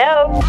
Hello.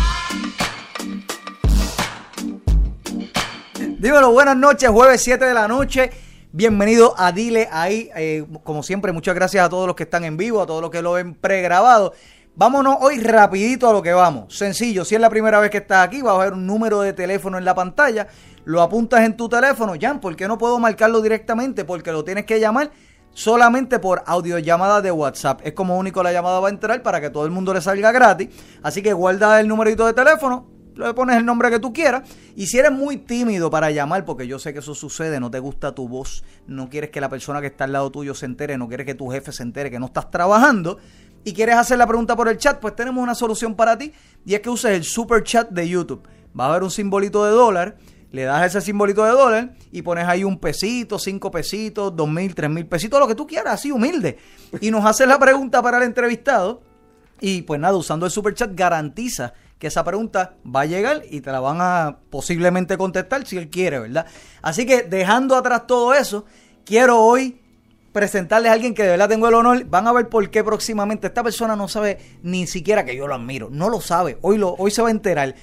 Dímelo, buenas noches, jueves 7 de la noche. Bienvenido a Dile ahí. Eh, como siempre, muchas gracias a todos los que están en vivo, a todos los que lo ven pregrabado. Vámonos hoy rapidito a lo que vamos. Sencillo, si es la primera vez que estás aquí, vas a ver un número de teléfono en la pantalla, lo apuntas en tu teléfono. Jan, ¿por qué no puedo marcarlo directamente? Porque lo tienes que llamar solamente por audiollamada de WhatsApp. Es como único la llamada va a entrar para que todo el mundo le salga gratis. Así que guarda el numerito de teléfono, le pones el nombre que tú quieras. Y si eres muy tímido para llamar, porque yo sé que eso sucede, no te gusta tu voz, no quieres que la persona que está al lado tuyo se entere, no quieres que tu jefe se entere que no estás trabajando y quieres hacer la pregunta por el chat, pues tenemos una solución para ti y es que uses el super chat de YouTube. Va a haber un simbolito de dólar, le das ese simbolito de dólar y pones ahí un pesito, cinco pesitos, dos mil, tres mil pesitos, lo que tú quieras, así humilde. Y nos haces la pregunta para el entrevistado y pues nada, usando el super chat garantiza que esa pregunta va a llegar y te la van a posiblemente contestar si él quiere, ¿verdad? Así que dejando atrás todo eso, quiero hoy presentarles a alguien que de verdad tengo el honor. Van a ver por qué próximamente. Esta persona no sabe ni siquiera que yo lo admiro. No lo sabe. Hoy, lo, hoy se va a enterar.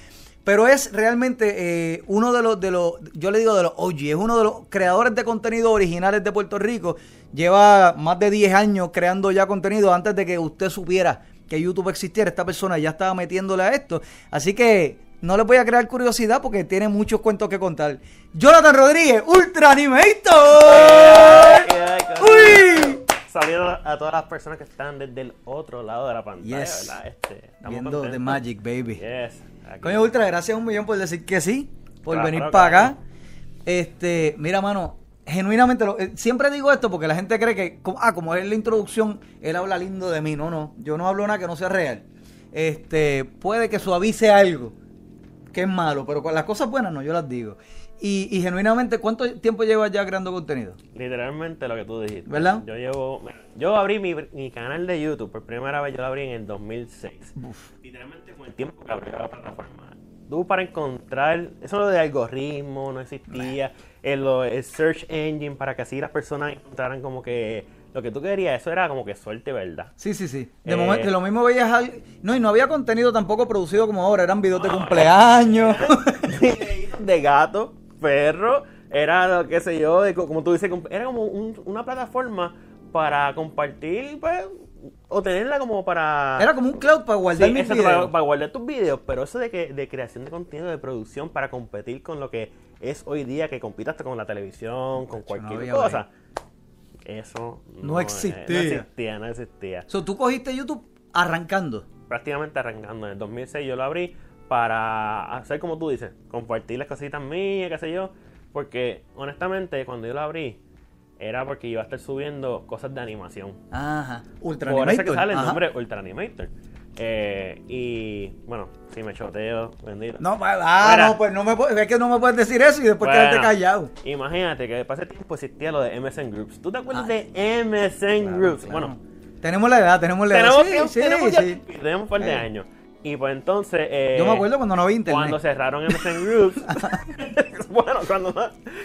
Pero es realmente eh, uno de los, de los, yo le digo de los OG, es uno de los creadores de contenido originales de Puerto Rico. Lleva más de 10 años creando ya contenido antes de que usted supiera que YouTube existiera. Esta persona ya estaba metiéndole a esto. Así que no les voy a crear curiosidad porque tiene muchos cuentos que contar. Jonathan Rodríguez, Ultra Animator. ¡Uy! Saludos a todas las personas que están desde el otro lado de la pantalla, Yes. ¿verdad? Este, estamos Viendo contentos. The Magic, baby. Yes. Aquí. Coño, Ultra, gracias un millón por decir que sí, por Claro, venir claro, para claro. acá. Este, mira, mano, genuinamente, lo- eh, siempre digo esto porque la gente cree que, como- ah, como es la introducción, él habla lindo de mí. No, no, yo no hablo nada que no sea real. Este, puede que suavice algo, que es malo, pero con las cosas buenas no, yo las digo. Y, y genuinamente, ¿cuánto tiempo llevas ya creando contenido? Literalmente lo que tú dijiste. ¿Verdad? Yo llevo. Yo abrí mi, mi canal de YouTube por primera vez, yo lo abrí en el 2006. Literalmente con el tiempo que abrió la plataforma. Tú para encontrar. Eso lo de algoritmo no existía. El, el search engine para que así las personas encontraran como que lo que tú querías. Eso era como que suerte, ¿verdad? Sí, sí, sí. De Eh, momento, lo mismo veías al... No, y no había contenido tampoco producido como ahora, eran videos de cumpleaños. de gato, perro, era lo que sé yo, de, como tú dices, era como un- una plataforma para compartir, pues, o tenerla como para... Era como un cloud para Sí, guardar mis exacto, videos. para, para guardar tus videos, pero eso de que de creación de contenido, de producción para competir con lo que es hoy día, que compitas con la televisión, con cualquier cosa. Eso No eh, existía. no existía, no existía. So, tú cogiste YouTube arrancando. prácticamente arrancando. En el 2006 yo lo abrí para hacer como tú dices, compartir las cositas mías, qué sé yo. Porque honestamente cuando yo lo abrí era porque iba a estar subiendo cosas de animación. Ajá. Ultra Por eso que Animator. sale el Ajá. nombre Ultra Animator. Eh, y bueno, si me choteo, bendito. No, ah, Mira. no, pues no me es que no me puedes decir eso y después Bueno, quedarte callado. Imagínate que para ese tiempo existía lo de MSN Groups. ¿Tú te acuerdas Ay. de MSN Claro, Groups? claro. Bueno, tenemos la edad, tenemos la edad. tenemos, Sí, tiempo- sí, tenemos ya sí. tiempito, tenemos un par de Sí. años. Y pues entonces. eh, Yo me acuerdo cuando no había internet. Cuando cerraron MSN Groups. bueno, cuando,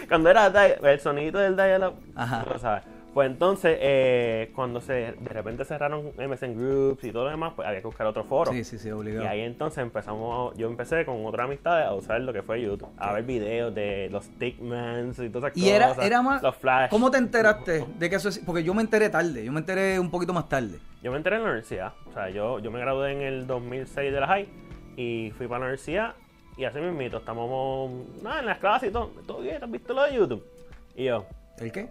cuando era el sonido del dial-up. Ajá. sabes. Pues entonces, eh, cuando se de repente cerraron MSN Groups y todo lo demás, pues había que buscar otro foro. Sí, sí, sí, Y obligado. ahí entonces empezamos, yo empecé con otra amistad a usar lo que fue YouTube, a ver videos de los Stickmans y todas esas Y era, cosas. era más. Los Flash. ¿Cómo te enteraste de que eso es? Porque yo me enteré tarde, yo me enteré un poquito más tarde. Yo me enteré en la universidad. O sea, yo, yo me gradué en el 2006 de la high y fui para la universidad. Y así mismito, estamos nada, en las clases y todo. ¿Todo bien? ¿Has visto lo de YouTube? Y yo, ¿El qué?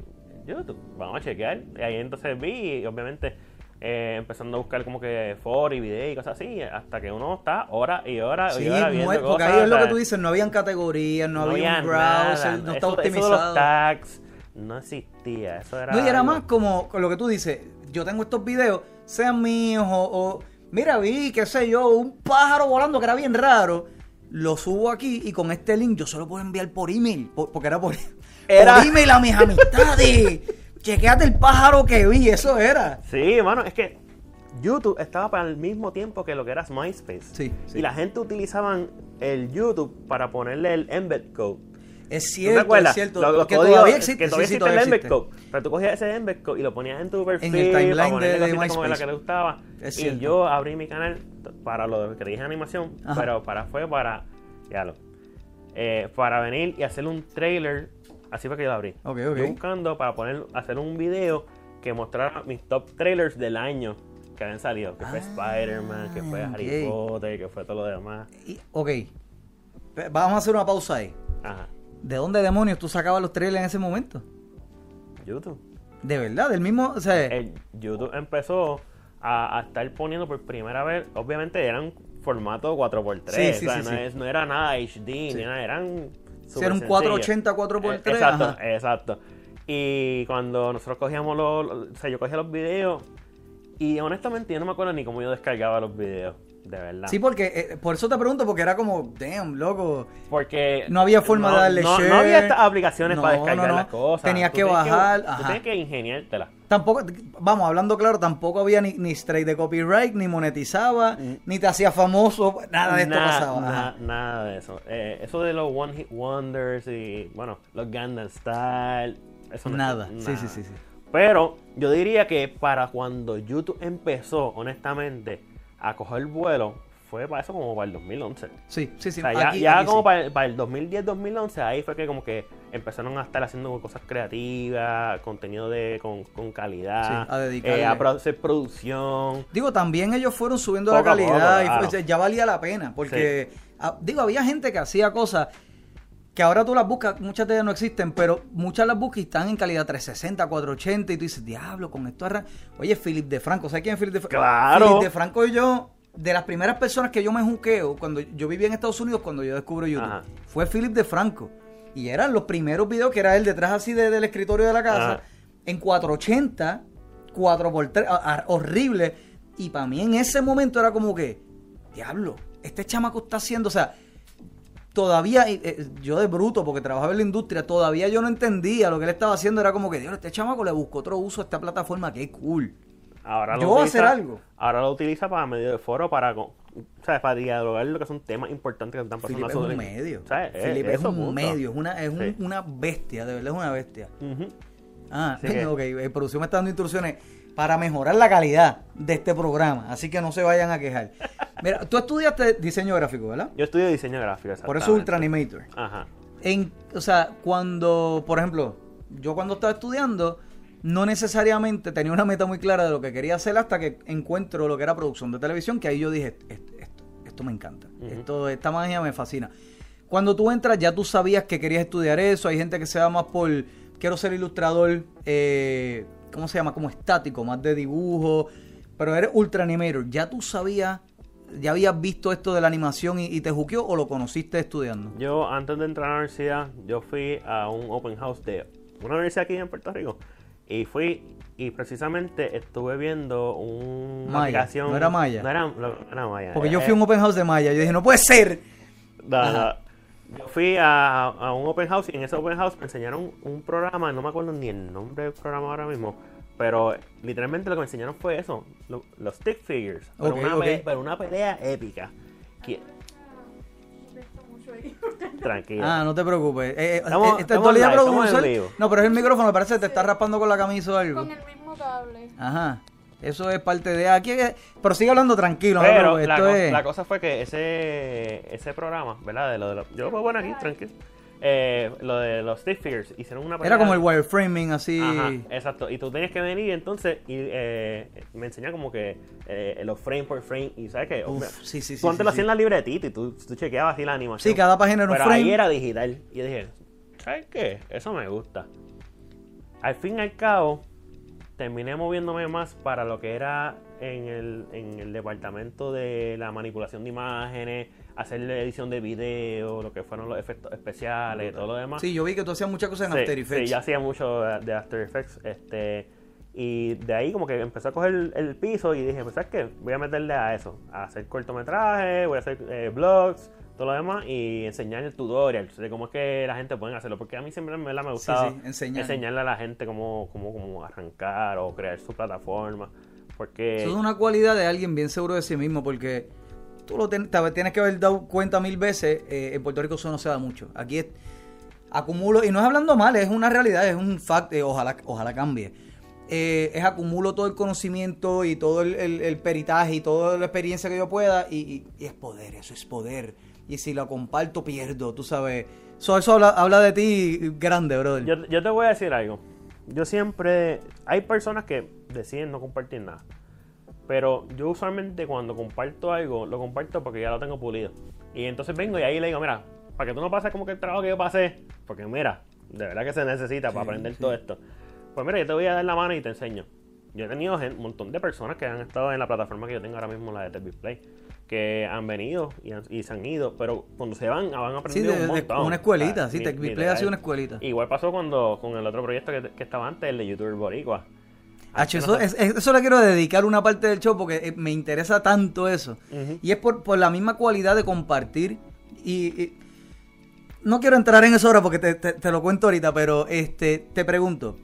YouTube, vamos a chequear. Y ahí entonces vi y obviamente eh, empezando a buscar como que foros y videos y cosas así. Hasta que uno está horas y horas Sí, y horas viendo muy- porque ahí es lo que tú dices, no habían categorías, no, había un browser, nada. no estaba Eso de optimizado. los tags no existía. Eso era. No, y era algo- más como lo que tú dices, yo tengo estos videos, sean míos o, o, mira, vi, qué sé yo, un pájaro volando que era bien raro, lo subo aquí y con este link yo se lo puedo enviar por email, por- porque era por, Era- email a mis amistades. Chequéate el pájaro que vi, eso era. Sí, mano, es que YouTube estaba para el mismo tiempo que lo que era MySpace. Sí, sí. Y la gente utilizaban el YouTube para ponerle el embed code. Es ¿Tú te cierto, acuerdas? es cierto. Los que códigos- todavía existe. Que todavía sí, existe todavía el. Embed Pero tú cogías ese Embed Code y lo ponías en tu perfil. el timeline de- de cositas como la MySpace. que le gustaba. Es y cierto. yo abrí mi canal para lo que dije animación, Ajá. pero para fue para. Ya lo. eh, para venir y hacer un trailer. Así fue que yo lo abrí. Ok, ok. Yo buscando para poner, hacer un video que mostrara mis top trailers del año que habían salido. Que fue Ah, Spider-Man, que fue Harry. Potter, que fue todo lo demás. Y- ok. Vamos a hacer una pausa ahí. Ajá. ¿De dónde demonios tú sacabas los trailers en ese momento? YouTube. De verdad, del mismo. O sea, el YouTube empezó a, a estar poniendo por primera vez, obviamente eran formato 4x3, Sí, sí, o sea, sí, no, sí. es- no era nada HD, ni nada, eran si era un súper 480 4x3. sencillos. Eh, Exacto, ajá. exacto. Y cuando nosotros cogíamos los, los- o sea, yo cogía los videos y honestamente yo no me acuerdo ni cómo yo descargaba los videos, de verdad. Sí, porque eh, por eso te pregunto, porque era como, damn, loco. Porque No había forma de darle no, share. No había estas aplicaciones No, para descargar no, no. las cosas. Tenías Tú que bajar, Tú ajá. que ingeniártela. Tampoco, vamos, hablando claro, tampoco había ni, ni straight de copyright, ni monetizaba, ni te hacía famoso, nada de esto Nada, pasaba. na- ajá. nada de eso. Eh, eso de los One Hit Wonders y, bueno, los Gundam Style. Eso no Nada. existe, Sí, nada. sí, sí, sí. Pero yo diría que para cuando YouTube empezó, honestamente, a coger vuelo, fue para eso como para el 2011. Sí, sí, sí. o sea, ya, Aquí- ya aquí como sí. para, el- para el 2010-2011, ahí fue que como que empezaron a estar haciendo cosas creativas, contenido de con, con calidad, Sí, a dedicarle. eh, a hacer producción. Digo, también ellos fueron subiendo Poco la a poco, calidad y fue- ya valía la pena, porque, ah, digo, había gente que hacía cosas que ahora tú las buscas, muchas de ellas no existen, pero muchas las buscas y están en calidad 360, 480 y tú dices, diablo, con esto arran... Oye, Philip de Franco, ¿sabes quién es Philip de Franco? Claro. Philip de Franco y yo, de las primeras personas que yo me juqueo, cuando yo vivía en Estados Unidos, cuando yo descubro YouTube, Ajá. fue Philip de Franco. Y eran los primeros videos que era él detrás así de- del escritorio de la casa, Ajá. en 480, 4x3, a- a- horrible. Y para mí en ese momento era como que, diablo, este chamaco está haciendo, o sea, todavía, eh, yo de bruto, porque trabajaba en la industria, todavía yo no entendía lo que él estaba haciendo, era como que, diablo, este chamaco le buscó otro uso a esta plataforma, qué cool. Ahora Yo voy a hacer algo. Ahora lo utiliza para medio de foro, para, ¿sabes? para dialogar lo que son temas importantes que están pasando. Felipe es un medio. ¿sabes? Felipe es un punto. medio, es una, es un- Sí. una bestia, de verdad es una bestia. Ujú. Ah, Así que- ok, eh, producción me está dando instrucciones para mejorar la calidad de este programa, así que no se vayan a quejar. Mira, tú estudiaste diseño gráfico, ¿verdad? Yo estudio diseño gráfico, Por eso Ultra. Animator. Ajá. En, o sea, cuando, por ejemplo, yo cuando estaba estudiando, no necesariamente tenía una meta muy clara de lo que quería hacer hasta que encuentro lo que era producción de televisión, que ahí yo dije, "Est- esto, esto me encanta, esto, esta magia me fascina. Cuando tú entras, ya tú sabías que querías estudiar eso, hay gente que se va más por, quiero ser ilustrador, eh, ¿cómo se llama? Como estático, más de dibujo, pero eres ultra animator, ya tú sabías, ya habías visto esto de la animación y, y te juqueó o lo conociste estudiando. Yo, antes de entrar a la universidad, yo fui a un open house de una universidad aquí en Puerto Rico. Y fui, y precisamente estuve viendo una Maya, aplicación. ¿no era Maya? No era, no era Maya. Porque yo Eh, fui a un open house de Maya. Yo dije, no puede ser. Ajá. Yo fui a, a un open house y en ese open house me enseñaron un programa, no me acuerdo ni el nombre del programa ahora mismo, pero literalmente lo que me enseñaron fue eso, lo- los stick figures, pero, Ok, una ok. pe- pero una pelea épica. Que- tranquila. Ah, no te preocupes. Eh, eh, Estamos- este estamos live, estamos en Producer- vivo. No, pero es el micrófono. Me parece que te está raspando con la camisa o algo. Con el mismo cable. Ajá. Eso es parte de aquí. Pero sigue hablando tranquilo. no Pero preocupes, la, esto co- es- la cosa fue que ese ese programa, ¿verdad? De lo de lo- yo lo puedo poner aquí, tranquilo. Eh, lo de los stick figures, hicieron una Era pelea- como el wireframing así. Ajá, exacto. Y tú tenías que venir entonces y eh, me enseñan como que eh, los frame por frame. Y sabes que Uf, sí, sí, sí, tú antes sí, lo sí. hacías en la libretita y tú, tú chequeabas así la animación. Sí, cada página era un Pero frame. ahí era digital. Y yo dije, ¿sabes qué? Eso me gusta. Al fin y al cabo, terminé moviéndome más para lo que era en el, en el departamento de la manipulación de imágenes, hacer la edición de video, lo que fueron los efectos especiales y todo lo demás. Sí, yo vi que tú hacías muchas cosas en Sí, After Effects. Sí, yo hacía mucho de After Effects. Este, y de ahí como que empecé a coger el, el piso y dije, pues ¿sabes qué? Voy a meterle a eso. A hacer cortometrajes, voy a hacer eh, vlogs, todo lo demás y enseñar tutorials de cómo es que la gente puede hacerlo. Porque a mí siempre me sí, enseñar. enseñarle a la gente cómo, cómo, cómo arrancar o crear su plataforma. Porque... Eso es una cualidad de alguien bien seguro de sí mismo, porque tú lo ten- te tienes que haber dado cuenta mil veces. eh, en Puerto Rico eso no se da mucho. Aquí es. acumulo, y no es hablando mal, es una realidad, es un fact, eh, ojalá, ojalá cambie. Eh, es acumulo todo el conocimiento y todo el, el- el peritaje y toda la experiencia que yo pueda y, y- y es poder, eso es poder. Y si lo comparto, pierdo, tú sabes. So, eso habla, habla de ti grande, brother. Yo, yo te voy a decir algo. Yo siempre. Hay personas que deciden no compartir nada. Pero yo usualmente cuando comparto algo, lo comparto porque ya lo tengo pulido. Y entonces vengo y ahí le digo, mira, para que tú no pases como que el trabajo que yo pasé, porque mira, de verdad que se necesita para aprender sí. todo esto. Pues mira, yo te voy a dar la mano y te enseño. Yo he tenido un montón de personas que han estado en la plataforma que yo tengo ahora mismo, la de Telvisplay, que han venido y, han- y se han ido, pero cuando se van, han Sí, aprendido de- un de- montón. una escuelita, O sea, sí, Tech Play ha sido una escuelita. Igual pasó cuando con el otro proyecto que, que estaba antes, el de YouTuber Boricua. Hacho, Antes eso, es- es- eso le quiero dedicar una parte del show porque eh, me interesa tanto eso. Ujú. Y es por, por la misma cualidad de compartir. Y, y- no quiero entrar en eso ahora porque te, te- te lo cuento ahorita, pero este te pregunto.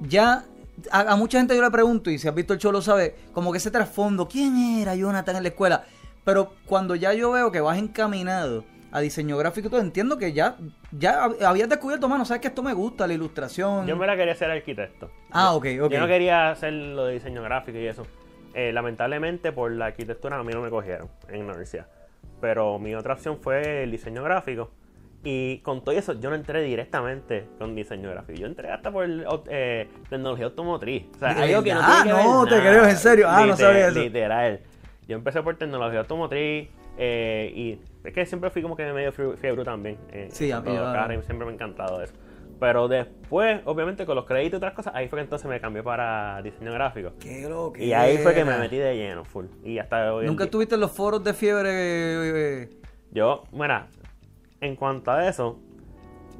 Ya a, a mucha gente yo le pregunto, y si has visto el show lo sabe, como que ese trasfondo, ¿quién era Jonathan en la escuela? Pero cuando ya yo veo que vas encaminado a diseño gráfico todo, entiendo que ya, ya hab- habías descubierto, mano, sabes que esto me gusta, la ilustración. Yo me la quería ser arquitecto. Ah, ok, ok. Yo no quería hacer lo de diseño gráfico y eso. Eh, lamentablemente por la arquitectura a mí no me cogieron en la universidad. Pero mi otra opción fue el diseño gráfico. Y con todo eso yo no entré directamente con diseño gráfico. Yo entré hasta por eh, tecnología automotriz. O sea, ¿De algo que no verdad? tiene que ver No, te creo, en serio. Ah, no sabía eso. Literal. Yo empecé por tecnología automotriz eh, y es que siempre fui como que medio fie- fiebre también. eh, Sí, a y siempre me ha encantado eso. Pero después, obviamente, con los créditos y otras cosas, ahí fue que entonces me cambié para diseño gráfico. Qué lo que Y ahí fue que me metí de lleno, full. Y hasta hoy ¿Nunca estuviste en los foros de fiebre? Yo, bueno, en cuanto a eso,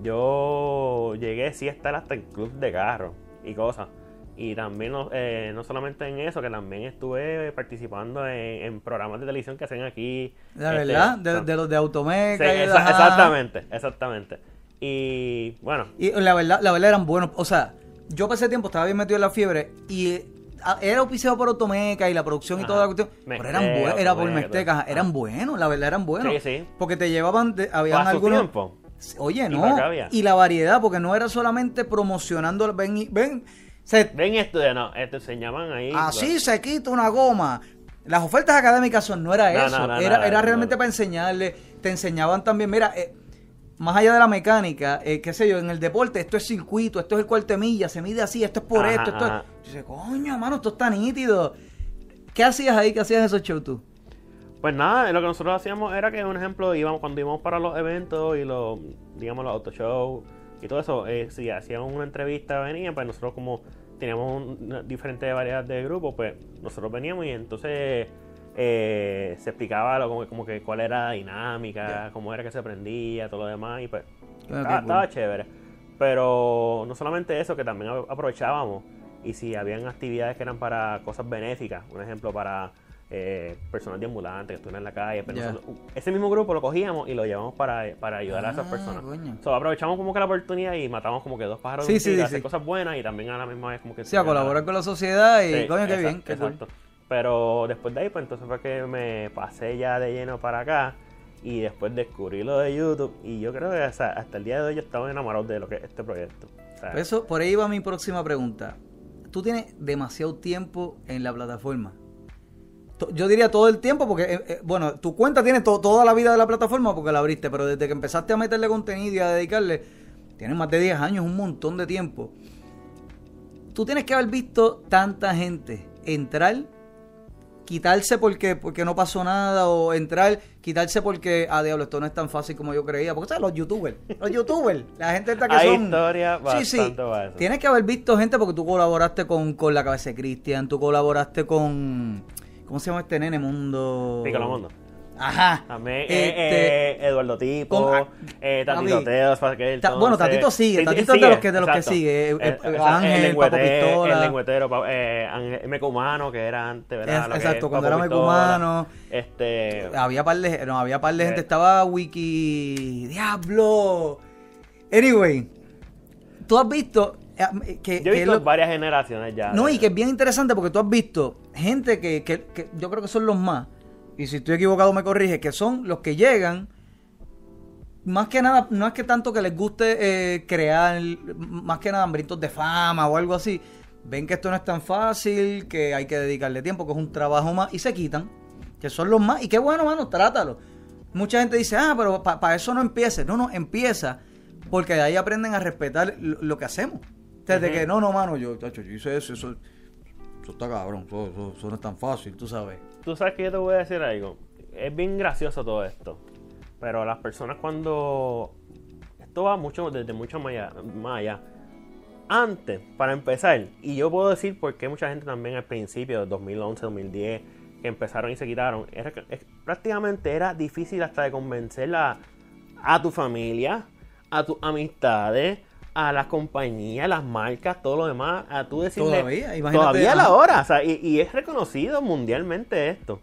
yo llegué sí a estar hasta en club de carro y cosas. Y también, no, eh, no solamente en eso, que también estuve participando en, en programas de televisión que hacen aquí. La este, verdad, de, los de Sí, Automeca. y- exa- ajá. exactamente, exactamente. Y bueno, Y la verdad, la verdad eran buenos. O sea, yo pasé tiempo, estaba bien metido en la fiebre y era auspiciado por Automeca y la producción y Ajá. toda la cuestión. Pero eran buenos, era por Mezteca, eran buenos, la verdad eran buenos. Sí, sí. Porque te llevaban, de- habían algunos. tiempo. Oye, no. Y la variedad, porque no era solamente promocionando, ven, y- ven, se, Ven esto, no, te enseñaban ahí. Así se quita una goma. Las ofertas académicas son, no era No, eso. no, no, era era realmente para enseñarle. Te enseñaban también, mira, eh, más allá de la mecánica, eh, qué sé yo, en el deporte, esto es circuito, esto es el cuarto de milla, se mide así, esto es por Ajá, esto, esto es. Dice, coño, mano, esto está nítido. ¿Qué hacías ahí? ¿Qué hacías en esos shows tú? Pues nada, lo que nosotros hacíamos era que, un ejemplo, íbamos cuando íbamos para los eventos y los, digamos, los auto shows y todo eso, eh, si hacíamos una entrevista, venían, pues nosotros como teníamos un- una diferente variedad de grupos, pues nosotros veníamos y entonces eh, se explicaba lo, como, como que cuál era la dinámica, cómo era que se prendía, todo lo demás, y pues estaba, cool. chévere. Pero no solamente eso, que también aprovechábamos y si habían actividades que eran para cosas benéficas, un ejemplo para eh, personas de ambulantes que estuvieran en la calle, pero nosotros- ese mismo grupo lo cogíamos y lo llevamos para, para ayudar a esas Ah, personas. So, aprovechamos como que la oportunidad y matamos como que dos pájaros Sí, de sí, sí. hacer cosas buenas y también a la misma vez como que... Sí, a colaborar con la sociedad y coño, qué bien, qué cool. Pero después de ahí, pues entonces fue que me pasé ya de lleno para acá y después descubrí lo de YouTube y yo creo que hasta el día de hoy yo estaba enamorado de lo que es este proyecto. Eso, por ahí va mi próxima pregunta. Tú tienes demasiado tiempo en la plataforma. Yo diría todo el tiempo, porque, eh, eh, bueno, tu cuenta tiene to- toda la vida de la plataforma porque la abriste, pero desde que empezaste a meterle contenido y a dedicarle, tienes más de 10 años, un montón de tiempo. Tú tienes que haber visto tanta gente entrar, quitarse porque, porque no pasó nada, o entrar, quitarse porque, ah, diablo, esto no es tan fácil como yo creía. Porque, ¿sabes? Los youtubers, los youtubers, la gente esta que Hay son... historia Sí, sí. Tienes que haber visto gente porque tú colaboraste con, con La Cabeza de Cristian, tú colaboraste con... ¿Cómo se llama este nene? Mundo... Piccolo Mundo. Ajá. También Este, eh, eh, Eduardo Tipo, con- eh, Tatito. Teos, Ta- bueno, Tatito sigue, Tatito es de los que- de los que sigue, eh, eh, Ángel, el Papo Pistola. El lengüetero, eh, Ángel- Mecumano, que era antes, ¿verdad? Es- exacto, es cuando Papo era Pistola. Mecumano. Este, Había par de, no, había par de gente, Eh. estaba Wiki... ¡Diablo! Anyway, tú has visto eh, que... yo he que visto lo- varias generaciones ya. No, y que es bien interesante porque tú has visto gente que, que- que yo creo que son los más, y si estoy equivocado me corrige, que son los que llegan, más que nada, no es que tanto que les guste eh, crear, más que nada hambrientos de fama o algo así. Ven que esto no es tan fácil, que hay que dedicarle tiempo, que es un trabajo más, y se quitan, que son los más. Y qué bueno, mano, trátalo. Mucha gente dice, ah, pero para eso no empiece. No, no, empieza, porque de ahí aprenden a respetar lo, que hacemos. Desde que, no, no, mano, yo, yo hice eso, eso, eso está cabrón, eso, eso no es tan fácil, tú sabes. Tú sabes que yo te voy a decir algo. Es bien gracioso todo esto. Pero las personas cuando... Esto va mucho desde mucho más allá, Antes, para empezar, y yo puedo decir por qué mucha gente también al principio, de 2011, 2010, que empezaron y se quitaron, prácticamente era difícil hasta de convencer a, tu familia, a tus amistades, a las compañías, las marcas, todo lo demás, a tú decirle... Todavía, imagínate. Todavía a la hora, o sea, y, y es reconocido mundialmente esto.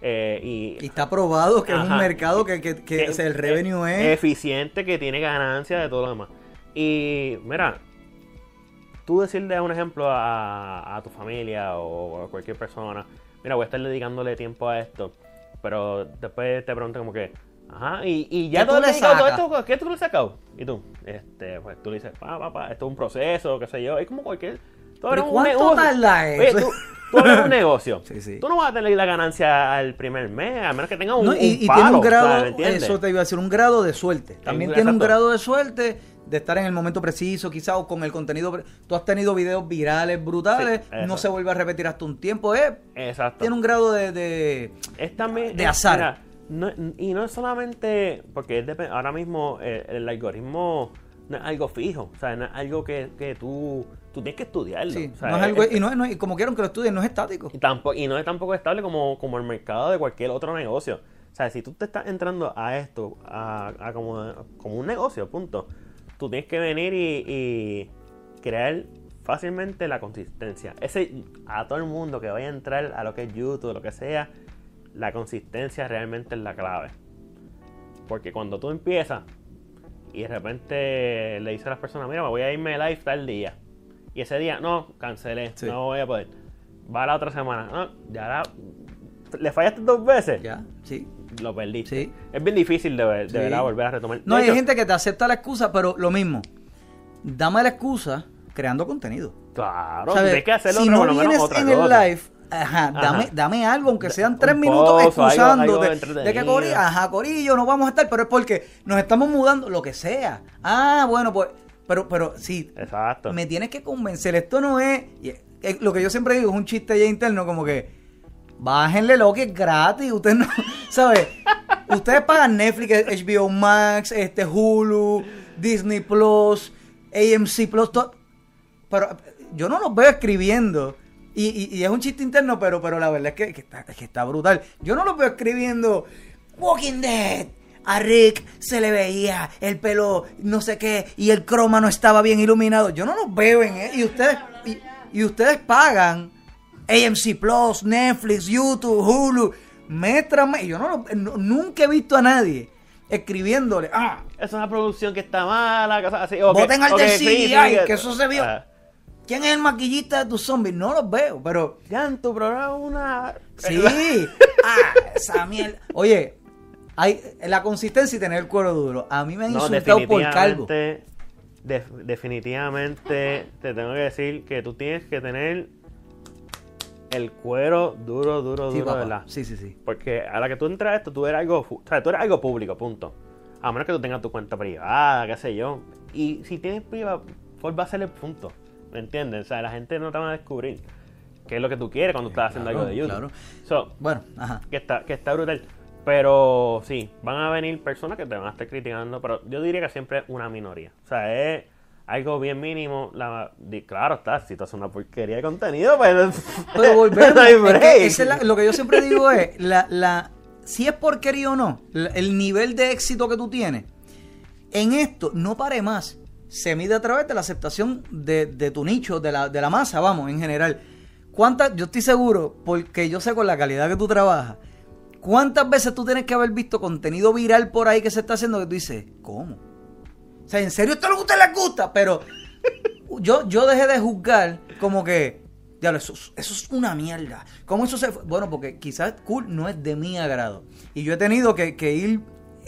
Eh, y, está probado que es un mercado que, el revenue es, eficiente, que tiene ganancias de todo lo demás. Y mira, tú decirle un ejemplo a, tu familia o a cualquier persona, mira, voy a estar dedicándole tiempo a esto, pero después te preguntan como que, ajá, y, ya todo, esto, ¿qué tú le has sacado? Y tú, este, pues tú le dices, papá, papá, esto es un proceso, qué sé yo, es como cualquier... Todo ¿Cuánto tarda eso? Tú abres un negocio. Tú no vas a tener la ganancia al primer mes, a menos que tengas un, y, tiene un grado, eso te iba a decir, un grado de suerte. También tiene un grado de suerte de estar en el momento preciso, quizás, o con el contenido. Tú has tenido videos virales brutales, no se vuelve a repetir hasta un tiempo. Eh, exacto. Tiene un grado de, de, es también, de azar. Y no es solamente, porque ahora mismo eh, el, algoritmo no es algo fijo, o sea, no es algo que, que tú tú tienes que estudiarlo. Sí, no es algo, y, no, y como quieran que lo estudien, no es estático. Y, tampoco, y no es tampoco estable como, como el mercado de cualquier otro negocio. O sea, si tú te estás entrando a esto, a, como, como, un negocio, punto, tú tienes que venir y, crear fácilmente la consistencia. Ese, a todo el mundo que vaya a entrar a lo que es YouTube, lo que sea, la consistencia realmente es la clave. Porque cuando tú empiezas y de repente le dices a las personas, mira, me voy a irme live tal día y ese día, no, cancelé, no voy a poder. Va la otra semana, no, ya la, le fallaste dos veces. Ya, sí. Lo perdiste. Sí. Es bien difícil de, de verdad volver a retomar. No, hay gente que te acepta la excusa, pero lo mismo. Dame la excusa creando contenido. Claro, tienes que hacerlo si no vienes en el live, ajá, Dame, dame algo, aunque sean tres minutos excusándote de que Corillo, ajá, Corillo, no vamos a estar, pero es porque nos estamos mudando, lo que sea. Ah, bueno, pues pero, pero sí, Exacto. me tienes que convencer. Esto no es, Lo que yo siempre digo es un chiste ya interno, como que. Bájenle lo que es gratis. Ustedes no. ¿Sabes? Ustedes pagan Netflix, HBO Max, este Hulu, Disney Plus, AMC Plus. pero yo no los veo escribiendo. Y, y, es un chiste interno, pero, pero la verdad es que, que, está, que está brutal. Yo no los veo escribiendo Walking Dead a Rick se le veía el pelo no sé qué y el croma no estaba bien iluminado. Yo no los veo en él. Y ustedes, y, ustedes pagan AMC Plus, Netflix, YouTube, Hulu. Métrame. Yo no, nunca he visto a nadie escribiéndole. Ah, es una producción que está mala. Así, Voten al okay, que eso se vio. Ah. ¿Quién es el maquillista de tus zombies? No los veo, pero. Ya en tu programa una. Sí. ah, esa mierda. Oye, hay la consistencia y tener el cuero duro. A mí me han insultado por calvo. definitivamente te tengo que decir que tú tienes que tener el cuero duro, duro, duro, de la. Sí, sí, sí. Porque a la que tú entras a esto, tú eres algo, o sea, tú eres algo público, punto. A menos que tú tengas tu cuenta privada, qué sé yo. Y si tienes privada, pues va a ser el punto. ¿Me entiendes? O sea, la gente no te va a descubrir qué es lo que tú quieres cuando estás haciendo algo de YouTube. Claro. bueno, ajá. Que está, que está brutal. Pero sí, van a venir personas que te van a estar criticando, pero yo diría que siempre es una minoría. O sea, es algo bien mínimo. La, claro está, si tú haces una porquería de contenido, pues. Pero volvemos. lo que yo siempre digo es: la, la, si es porquería o no, el nivel de éxito que tú tienes en esto no pare más. Se mide a través de la aceptación de, tu nicho, de la, de la masa, vamos, en general. ¿Cuántas? Yo estoy seguro, porque yo sé con la calidad que tú trabajas ¿Cuántas veces tú tienes que haber visto contenido viral por ahí que se está haciendo que tú dices, ¿cómo? O sea, ¿en serio esto es lo que a usted les gusta? Pero yo, yo dejé de juzgar como que, eso, eso es una mierda. ¿Cómo eso se Bueno, porque quizás cool no es de mi agrado. Y yo he tenido que, ir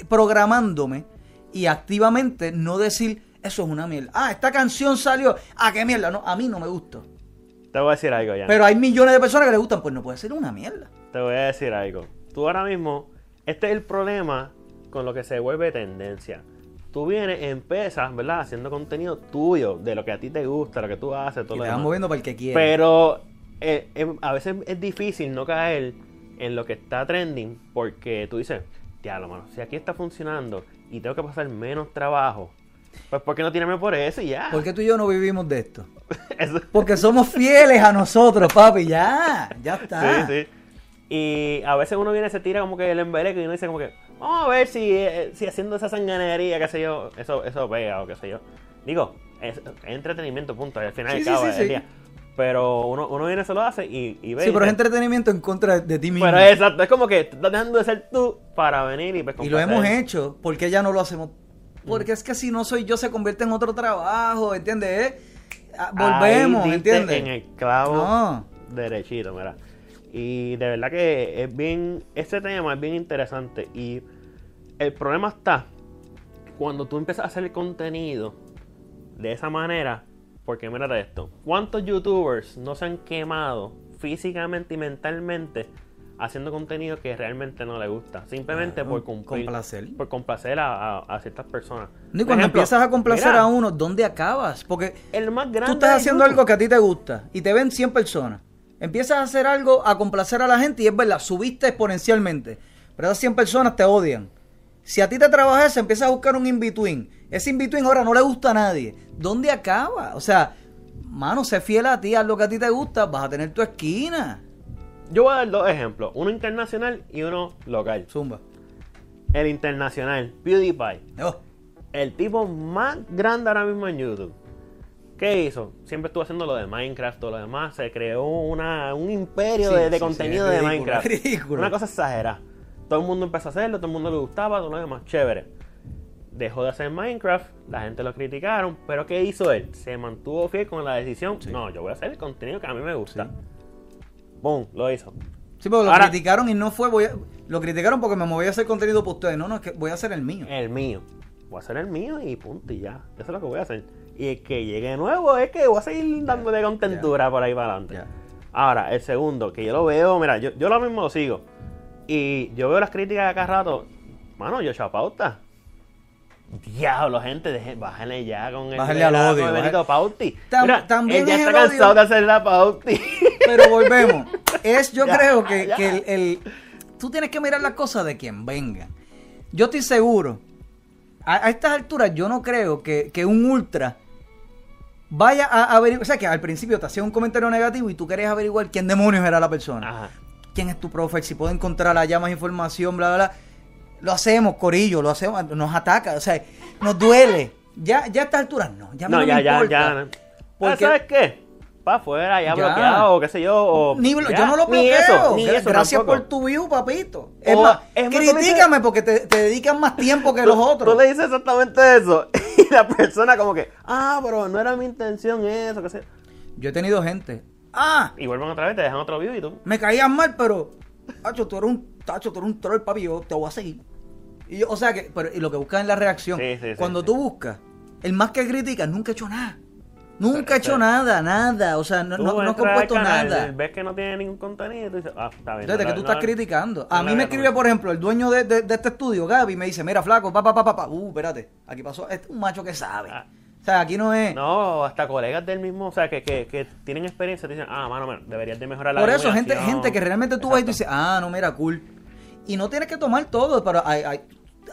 programándome y activamente no decir, eso es una mierda. Ah, esta canción salió, ah, qué mierda. No, a mí no me gustó. Te voy a decir algo ya. Pero hay millones de personas que le gustan, pues no puede ser una mierda. Te voy a decir algo. Tú ahora mismo, este es el problema con lo que se vuelve tendencia. Tú vienes, empiezas, ¿verdad? Haciendo contenido tuyo, de lo que a ti te gusta, lo que tú haces, todo Y lo te vas demás. moviendo para el que quiera. Pero eh, em, a veces es difícil no caer en lo que está trending porque tú dices, diablo, mano, si aquí está funcionando y tengo que pasar menos trabajo, pues ¿por qué no tirarme por eso y ya? ¿Por qué tú y yo no vivimos de esto? Porque somos fieles a nosotros, papi. Ya, ya está. Sí, sí. Y a veces uno viene y se tira como que el embeleco y uno dice como que, vamos a ver si, eh, si haciendo esa sanganería, qué sé yo, eso, eso pega o qué sé yo. Digo, es, es entretenimiento, punto. Al final Sí, cabo del sí. día. Pero uno, uno viene y se lo hace y, y ve. Sí, pero es entretenimiento en contra de, de ti mismo. Pero exacto, es como que estás dejando de ser tú para venir y pues Y lo hemos hecho, porque ya no lo hacemos? Porque es que si no soy yo, se convierte en otro trabajo, ¿entiendes? Eh, ah, Volvemos, Ahí ¿entiendes? En el clavo No. derechito, mira. Y de verdad que es bien, este tema es bien interesante. Y el problema está cuando tú empiezas a hacer el contenido de esa manera. Porque mira esto, ¿cuántos youtubers no se han quemado físicamente y mentalmente haciendo contenido que realmente no les gusta? Simplemente Claro, por cumplir, complacer. por complacer a, a- a ciertas personas. No, y Por cuando ejemplo, empiezas a complacer mira, a uno, ¿dónde acabas? Porque el más grande tú estás haciendo YouTube. algo que a ti te gusta y te ven 100 personas. Empiezas a hacer algo a complacer a la gente y es verdad, subiste exponencialmente. Pero esas 100 personas te odian. Si a ti te trabajas, empiezas a buscar un in-between. Ese in-between ahora no le gusta a nadie. ¿Dónde acaba? O sea, mano, sé fiel a ti, haz lo que a ti te gusta, vas a tener tu esquina. Yo voy a dar dos ejemplos, uno internacional y uno local. Zumba. El internacional, PewDiePie, Oh, el tipo más grande ahora mismo en YouTube. ¿Qué hizo? Siempre estuvo haciendo lo de Minecraft, todo lo demás. Se creó una, un imperio Sí, de, de sí, contenido sí, de Minecraft. ridículo. Una cosa exagerada. Todo el mundo empezó a hacerlo, todo el mundo le gustaba, todo lo demás. Chévere. Dejó de hacer Minecraft, la gente lo criticaron, pero ¿qué hizo él? Se mantuvo fiel con la decisión. No, yo voy a hacer el contenido que a mí me gusta. Boom, lo hizo. Sí, pero lo Ahora- criticaron y no fue. Voy a- lo criticaron porque me moví a hacer contenido para ustedes. No, no, es que voy a hacer el mío. El mío. Voy a hacer el mío y punto y ya. Eso es lo que voy a hacer. Y el que llegue nuevo es que voy a seguir dándole contentura por ahí para adelante. Ahora, el segundo, que yo lo veo, mira, yo, yo lo mismo lo sigo. Y yo veo las críticas acá rato. Mano, yo pauta. Diablo, gente, deje, bájenle ya con el, Bájenle al con odio, el Benito Pauti. Tam- Mira, también él ya es está cansado de hacer la Pauti. Pero volvemos. Es, yo Ya, creo que, el, el- Tú tienes que mirar las cosas de quien venga. Yo estoy seguro. A, a estas alturas, yo no creo que, que un ultra vaya a averiguar. O sea, que al principio te hacía un comentario negativo y tú querías averiguar quién demonios era la persona. Ajá. quién es tu profe, si puedo encontrar allá más información, bla, bla, bla. Lo hacemos, Corillo, lo hacemos, nos ataca, o sea, nos duele. Ya, ya a estas alturas no, ya No, no, ya, me ya, importa. ya. Ah, Porque- ¿Sabes qué? Para afuera, ya, bloqueado, o qué sé yo. O, Ni ya, yo no lo ni bloqueo. eso, ni eso Gracias tampoco. por tu view, papito. Es O- más, es más, critícame porque te, te dedican más tiempo que los otros. Tú le dices exactamente eso. Y la persona como que, ah, pero no era mi intención eso, qué sé. Yo he tenido gente. Ah, Y vuelven otra vez, te dejan otro video y tú. me caías mal, pero. Tacho, tú eres un. Tacho, tú eres un troll, papi. Yo te voy a seguir. Y yo, o sea que. Pero, y lo que buscas es la reacción. Sí, sí, sí, Cuando sí. tú buscas, el más que critica nunca ha hecho nada. Nunca ha hecho nada, nada. O sea, no, no, no compuesto canal, nada. Ves que no tiene ningún contenido y tú dices, ah, está bien. Entonces, no que tú estás criticando. A mí me escribe, por ejemplo, el dueño de, de- de este estudio, Gaby, me dice, mira, flaco, pa, pa, pa, pa. Uh, espérate, aquí pasó, este es un macho que sabe. Ah. O sea, aquí no es... No, hasta colegas del mismo, o sea, que, que, que tienen experiencia, te dicen, ah, mano, man, deberías de mejorar la Por eso, gente, iluminación". gente que realmente tú vas y tú dices, ah, no, mira, cool. Y no tienes que tomar todo, pero hay, hay,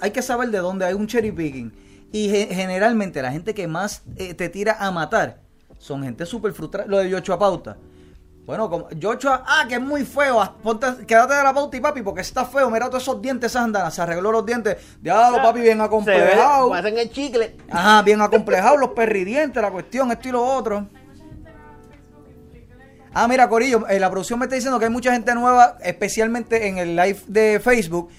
hay que saber de dónde hay un cherry picking. Y ge- generalmente la gente que más eh, te tira a matar son gente súper frustrada. Lo de Yochoa Pauta. Bueno, como Yochoa, ah, que es muy feo, ah, ponte- quédate de la pauta y papi, porque está feo, mira todos esos dientes, esas andanas, se arregló los dientes, diablo, papi, bien acomplejado. hacen el chicle. Ajá, bien acomplejado, los perridientes, la cuestión, esto y lo otro. Ah, mira, Corillo, eh, la producción me está diciendo que hay mucha gente nueva, especialmente en el live de Facebook.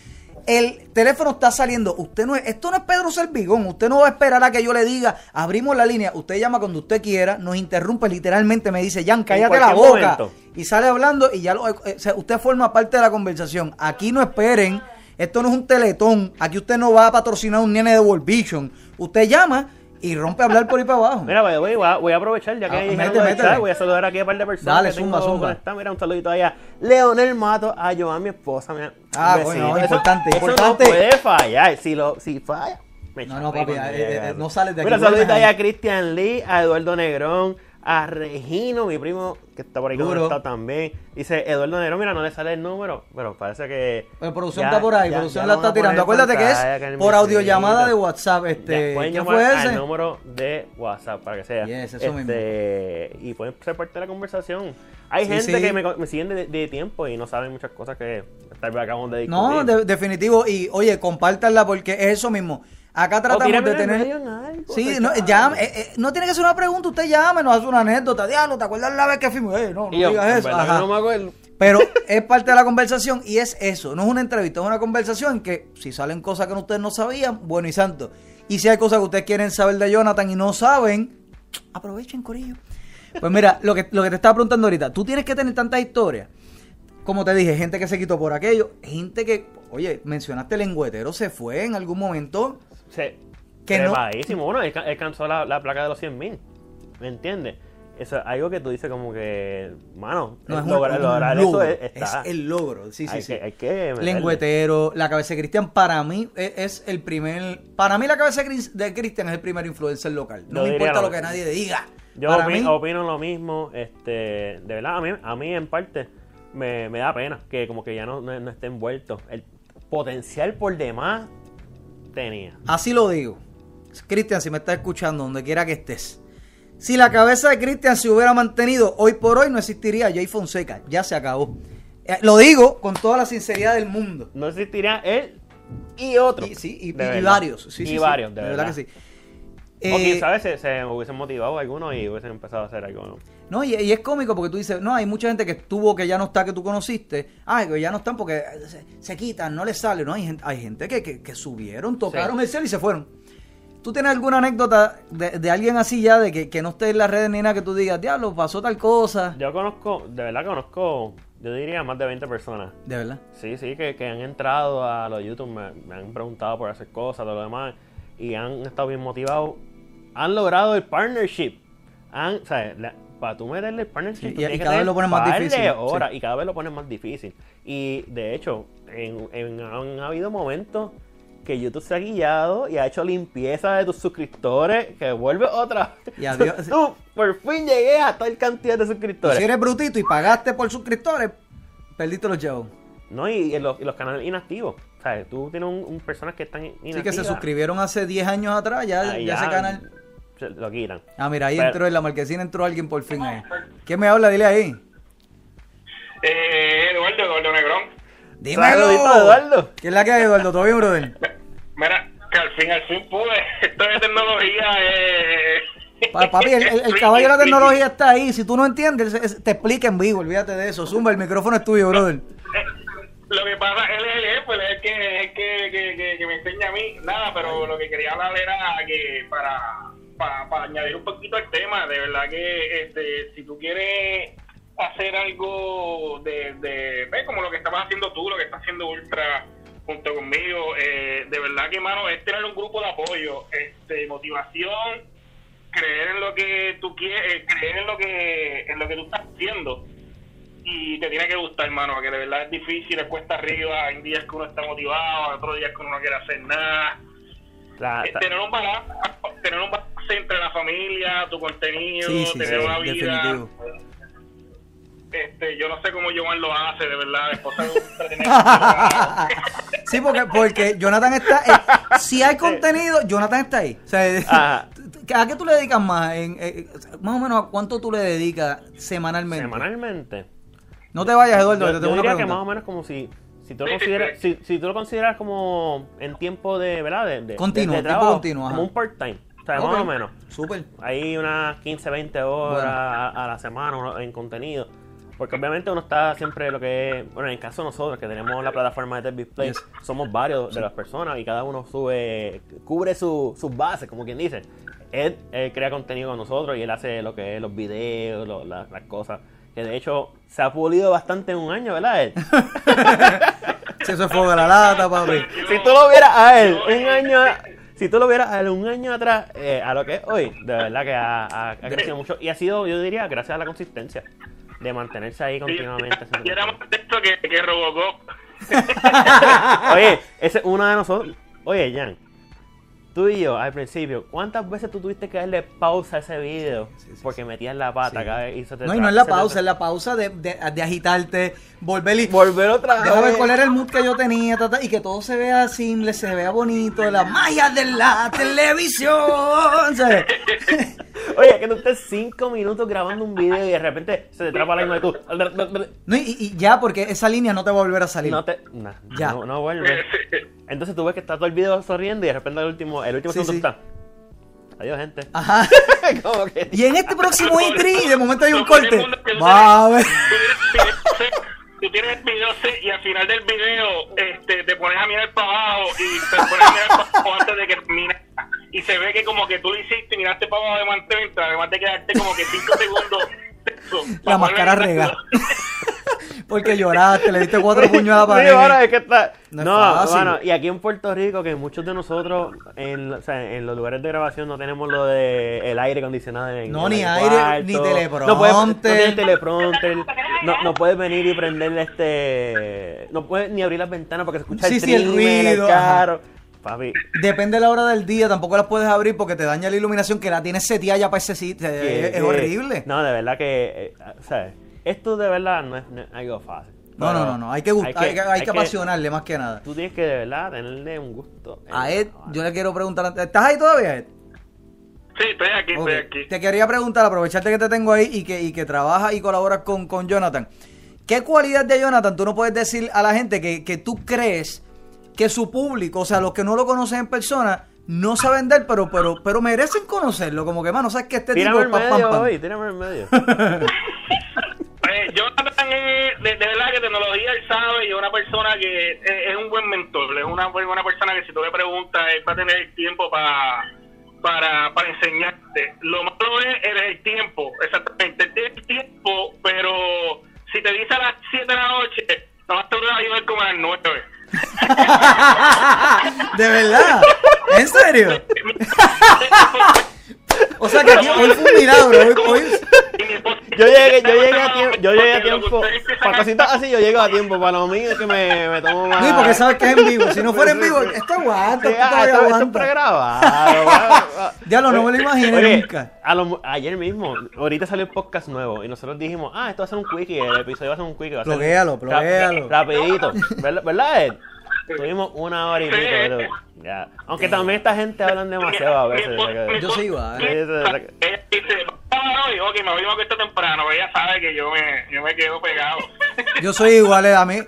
El teléfono está saliendo. Usted no es, esto no es Pedro Servigón. Usted no va a esperar a que yo le diga, abrimos la línea. Usted llama cuando usted quiera, nos interrumpe literalmente, me dice, Jan, cállate la boca. momento. Y sale hablando y ya lo, eh, o sea, usted forma parte de la conversación. Aquí no esperen Esto no es un teletón. Aquí usted no va a patrocinar un nene de World Vision. Usted llama y rompe a hablar por ahí para abajo. Mira, voy, a- voy a aprovechar, ya que Ah, hay gente en el métele. chat, voy a saludar aquí a un par de personas. Dale, que zumba, tengo zumba. conectadas. Mira, un saludito allá. Leonel Mato, a Joan, mi esposa. Ah. Eso- importante, eso importante. no puede fallar. Si, lo, si falla, me No, no, papi, eh, eh, llega. no sales de aquí, Mira, saludito allá a Cristian Lee, a Eduardo Negrón, a Regino, mi primo, que está por ahí Duro. conectado también. Dice Eduardo Negrón, mira, no le sale el número, pero parece que. Pero producción ya- está por ahí, ya- producción ya la está tirando. Acuérdate que es por audiollamada de. WhatsApp. Este, pueden ¿Quién llamar fue al ese? número de WhatsApp para que sea. Yes, eso Este, Y pueden ser parte de la conversación. Hay Sí, gente sí. que me, me siguen de, de tiempo y no saben muchas cosas que tal vez acabamos de discutir. No, de- definitivo. Y oye, compártanla porque es eso mismo. Acá tratamos de en el tener. medio en algo, Sí, se no, llame, eh, eh, no tiene que ser una pregunta, usted llame, nos hace una anécdota. Diablo, ¿te acuerdas la vez que fuimos? Eh, no, no yo, digas eso. Ajá. no me acuerdo. Pero es parte de la conversación y es eso, no es una entrevista, es una conversación que si salen cosas que ustedes no sabían, bueno y santo. Y si hay cosas que ustedes quieren saber de Jonathan y no saben, aprovechen, Corillo. Pues mira, lo que, lo que te estaba preguntando ahorita, tú tienes que tener tantas historias. Como te dije, gente que se quitó por aquello, gente que, oye, mencionaste lengüetero, se fue en algún momento. Se, Que no- trepadísimo. Bueno, él, ca- él alcanzó la, la placa de los 100.000. ¿Me entiendes? Eso es algo que tú dices como que, mano, No es un, lograr, un lograr logro, eso es, está. es el logro. Sí, sí, hay, sí. Que, hay que meterle. Lengüetero, la cabeza de Cristian, para mí es, es el primer. Para mí, la cabeza de Cris- de Cristian es el primer influencer local. No me importa lo que nadie diga. Yo mí, opino lo mismo, este, de verdad, a mí, a mí en parte me, me da pena que como que ya no, no, no esté envuelto. El potencial por demás tenía. así lo digo. Cristian, si me estás escuchando, donde quiera que estés. Si la cabeza de Cristian se hubiera mantenido, hoy por hoy no existiría Jay Fonseca. Ya se acabó. Eh, lo digo con toda la sinceridad del mundo. No existiría él y otro. Y, sí, y, verdad. varios. Sí, y sí, sí, varios, de, verdad. que sí. O Eh, sabe, se, se hubiesen motivado algunos y hubiesen empezado a hacer algo. ¿No? Y, y es cómico porque tú dices, no, hay mucha gente que estuvo que ya no está, que tú conociste. Ah, que ya no están porque se, se quitan, no les sale. No, hay gente, hay gente que, que, que subieron, tocaron Sí. el cielo y se fueron. ¿Tú tienes alguna anécdota de, de alguien así ya, de que, que no esté en las redes ni nada, que tú digas, diablo, pasó tal cosa? Yo conozco, de verdad conozco, yo diría más de 20 personas. De verdad. Sí, sí, que, que han entrado a los YouTube, me, me han preguntado por hacer cosas, todo lo demás, y han estado bien motivados. Han logrado el partnership. Han, o sea, la- para tú meterle el partnership, Sí, tú y- cada vez lo ponen más difícil, sí. horas, y cada vez lo ponen más difícil. Y de hecho, en, en- han habido momentos que YouTube se ha guiado y ha hecho limpieza de tus suscriptores, que vuelve otra. Y adiós. Tú, por fin llegué a tal cantidad de Y suscriptores. si eres brutito y pagaste por suscriptores, perdiste los chavos. No, y, y los, y los canales inactivos. O sea, tú tienes un, un personas que están inactivas. Así que se suscribieron hace 10 años atrás, ya, ya ese canal... lo quitan. Ah, mira, ahí Pero- entró en la marquesina, entró alguien por fin ahí. ¿Quién me habla? Dile ahí. Eh, Eduardo, Eduardo Negrón. Saludito, Eduardo. ¿Qué es la que hay, Eduardo? ¿Todo bien, brother? Mira, que al fin, al fin pude. Esto de tecnología eh... Pa- Papi, el, el- el caballo de la tecnología está ahí. Si tú no entiendes, es- es- te explica en vivo. Olvídate de eso. Zumba, el micrófono es tuyo, brother. Lo que pasa, él es el jefe, él es el que, que, que, que me enseña a mí. Nada, pero lo que quería hablar era que para, para, añadir un poquito al tema, de verdad que este, si tú quieres hacer algo de, de ¿ves? como lo que estabas haciendo tú, lo que está haciendo Ultra junto conmigo, eh, de verdad que, mano, es tener un grupo de apoyo, este, motivación, creer en lo que tú quieres, eh, creer en lo que, en lo que tú estás haciendo y te tiene que gustar, hermano, porque de verdad es difícil, es cuesta arriba, hay días que uno está motivado, otros días que uno no quiere hacer nada. La- Eh, tener un balance, tener un balance entre la familia, tu contenido, Sí, sí, tener sí, una vida. definitivo. Este, yo no sé cómo Joan lo hace, de verdad, de Sí, porque, porque Jonathan está. eh, si hay contenido, Jonathan está ahí. O sea. ¿a qué tú le dedicas más? En, eh, más o menos, ¿a cuánto tú le dedicas semanalmente? Semanalmente. No te vayas, Eduardo, Yo, te yo tengo una diría que más o menos como si, si tú lo consideras, sí. si, si tú lo consideras como en tiempo de, ¿verdad? De, de- Continuo, de- de tiempo trabajo, continuo, ajá. como un part-time. O sea, más o menos. Súper. Hay unas 15, 20 horas Bueno. a, a la semana en contenido. Porque obviamente uno está siempre lo que es, bueno, en el caso de nosotros que tenemos la plataforma de Tech Play, Yes. somos varios de las personas y cada uno sube, cubre su- sus bases, como quien dice. Él, él crea contenido con nosotros y él hace lo que es los videos, lo- la- las cosas. Que de hecho se ha pulido bastante en un año, ¿verdad? Él? Sí, Si eso es fuego de la lata, papi. Si tú lo vieras a él un año, si tú lo vieras a él un año atrás, eh, a lo que es hoy, de verdad que ha, ha- ha crecido mucho. Y ha sido, yo diría, gracias a la consistencia de mantenerse ahí continuamente. Y era más texto que, que Robocop. Oye, ese es uno de nosotros. Oye, Jan, tú y yo al principio, ¿cuántas veces tú tuviste que darle pausa a ese video? Porque metías la pata Sí. cada vez y se te No, y no es la pausa, es la pausa de, de, de agitarte, volver y... Volver otra vez. Déjame ver cuál era el mood que yo tenía ta, ta, y que todo se vea simple, se vea bonito, la magia de la televisión. Oye, que tú estés cinco minutos grabando un video y de repente se te trapa la lengua y tú. No, y, y ya, porque esa línea no te va a volver a salir. No te. nah, Ya. No, no vuelve. Entonces tú ves que está todo el video sonriendo y de repente el último, el último Sí, segundo sí. está. Adiós, gente. Ajá. Como que- Y en este próximo E3, de momento hay un corte. Va a ver. tienes- Tú tienes el video y al final del video este, te pones a mirar para abajo y te pones a mirar para abajo antes de que termine. Y se ve que como que tú lo hiciste y miraste para abajo de mantenta, además de quedarte como que 5 segundos. La máscara rega. Porque lloraste, le diste cuatro puños a la Sí, ahora es que está. No No, es fácil. bueno, y aquí en Puerto Rico, que muchos de nosotros en, o sea, en los lugares de grabación no tenemos lo de el aire acondicionado en No, ni aire, cuarto. ni No puedes, no teleprompter. tienes teleprompter. No, no puedes venir y prenderle este. No puedes ni abrir las ventanas porque se escucha Sí, el sí, el trimmer, el ruido, carro. Papi. Depende de la hora del día, tampoco las puedes abrir porque te daña la iluminación que la tienes seteada ya para ese sitio. Es, que- es que- horrible. No, de verdad que. eh, o sea, esto de verdad no es, no es algo fácil. No, no, no, no, hay que, gust- hay que, hay que apasionarle más que nada. Tú tienes que de verdad tenerle un gusto. A Ed, yo le quiero preguntar, antes- ¿estás ahí todavía, Ed? Sí, estoy aquí, estoy aquí. Te quería preguntar, aprovecharte que te tengo ahí y que, y que trabajas y colaboras con, con Jonathan. ¿Qué cualidad de Jonathan tú no puedes decir a la gente que, que tú crees que su público, o sea, los que no lo conocen en persona, no saben de él, pero, pero, pero merecen conocerlo? Como que, mano, ¿sabes que este Tírame tipo el pam, pam, medio pam? hoy, tírame el medio. Eh, Jonathan es, de, de verdad que tecnología él sabe y es una persona que es, es un buen mentor, es una, una persona que si tú le preguntas, él va a tener el tiempo para para, para enseñarte. Lo malo es el, el tiempo, exactamente, el tiempo, pero si te dice a las 7 de la noche, no vas a estar a llevar como a las 9. ¿De verdad? ¿En serio? O sea que aquí hoy fue un milagro. Hoy, hoy- Yo llegué, yo llegué a tiempo, yo llegué a tiempo. Para cositas así yo llego a tiempo. Para lo mío es que me, me tomo más. Sí, porque sabes que es en vivo. Si no fuera en vivo, esto aguanta, Sí, esto ah, todavía esto, esto es aguanta. pregrabado. va. Diablo, no me lo imaginé Oye, nunca. a lo- ayer mismo, ahorita salió el podcast nuevo y nosotros dijimos, ah, esto va a ser un quickie, el episodio va a ser un quickie. va a ser Pluguéalo, rap- pluguéalo. Rapidito. ¿Verdad, ¿verdad, Ed? Tuvimos una hora y Sí. pico. pero ya. Aunque también esta gente hablan demasiado a veces. que- Yo soy igual. Ella dice, "Ah, no, y, ok, me voy a acostar temprano, pero ella sabe que yo me, yo me quedo pegado. Yo soy igual, eh, a mí,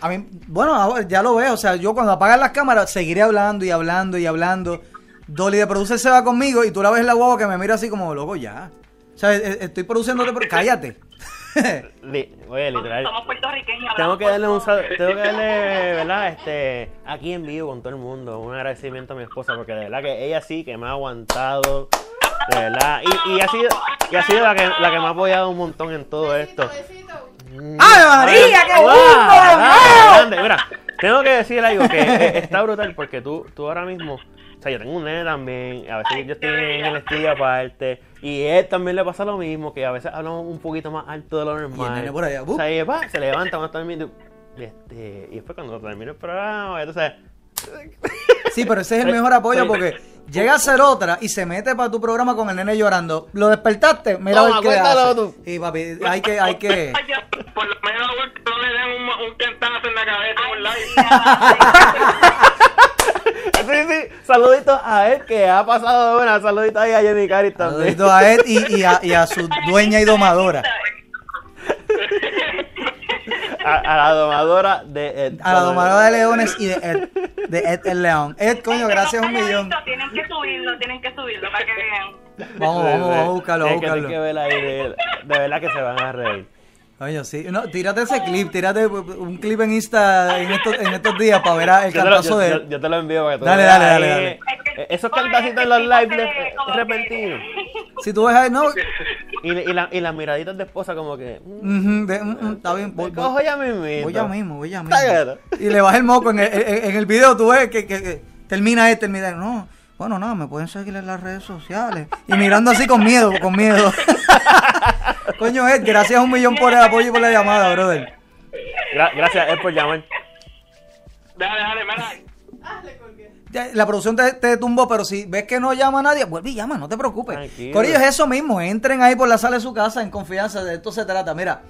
a mí, bueno, ahora ya lo veo, o sea, yo cuando apagan las cámaras seguiré hablando y hablando y hablando. Dolly de producer se va conmigo y tú la ves en la guagua que me mira así como, loco, ya. O sea, e- estoy produciéndote, pero cállate. Li- Oye, literal. Somos puertorriqueños. Tengo que darle un tengo que darle, ¿verdad? Este, aquí en vivo con todo el mundo, un agradecimiento a mi esposa, porque de verdad que ella sí que me ha aguantado, de verdad, y, y ha sido, y ha sido la que, la que me ha apoyado un montón en todo esto. ¡Ay, María, qué lindo! Mira, tengo que decir algo que eh, está brutal porque tú, tú ahora mismo, o sea, yo tengo un nene también, a veces yo estoy en el estudio aparte, y él también le pasa lo mismo, que a veces hablamos un poquito más alto de lo normal. nene por allá, O sea, y, pa, se levanta cuando y, este, y después cuando termina el programa, entonces, Sí, pero ese es el mejor apoyo porque llega a ser otra y se mete para tu programa con el nene llorando. ¿Lo despertaste? Mira a ver Toma, qué hace. tú. Y papi, hay que, hay que... Por lo menos no le den un, un cantazo en la cabeza un live. sí, sí, saluditos a él que ha pasado de buena, saluditos ahí a Jenny Caris también. Saludito a Ed y, y a, y a su dueña y domadora. A, a la domadora de Ed. A la domadora de leones y de Ed, de Ed el león. Ed, coño, gracias un millón. Tienen que subirlo, tienen que subirlo para que vean. Vamos, vamos, vamos a buscarlo, a que- que ver ahí, de, de verdad que se van a reír. Coño, sí. No, tírate ese clip, tírate un clip en Insta en estos, en estos días para ver a- el cantazo de yo- él. yo te lo envío para que tú Dale, dale, dale, dale. Eh, Esos cantacitos en los lives repentinos. Si tú ves ahí, no. Y, y, la, y las miraditas de esposa como que... mm, de- mm, mm, está bien, voy, cojo voy, ya mismito. voy ya mismo, voy ya mismo. Está claro. Y le baja el moco en el, en, en el video, tú ves que, que- que termina él, termina él. No, bueno, nada, me pueden seguir en las redes sociales. Y mirando así con miedo, con miedo. Coño, Ed, gracias un millón por el apoyo y por la llamada, brother. Gra- gracias, Ed, por llamar. Dale, dale, mira. Ya, La producción te, te tumbó, pero si ves que no llama a nadie, vuelve y llama, no te preocupes. Tranquilo. Corillo, es eso mismo, entren ahí por la sala de su casa en confianza, de esto se trata. Mira,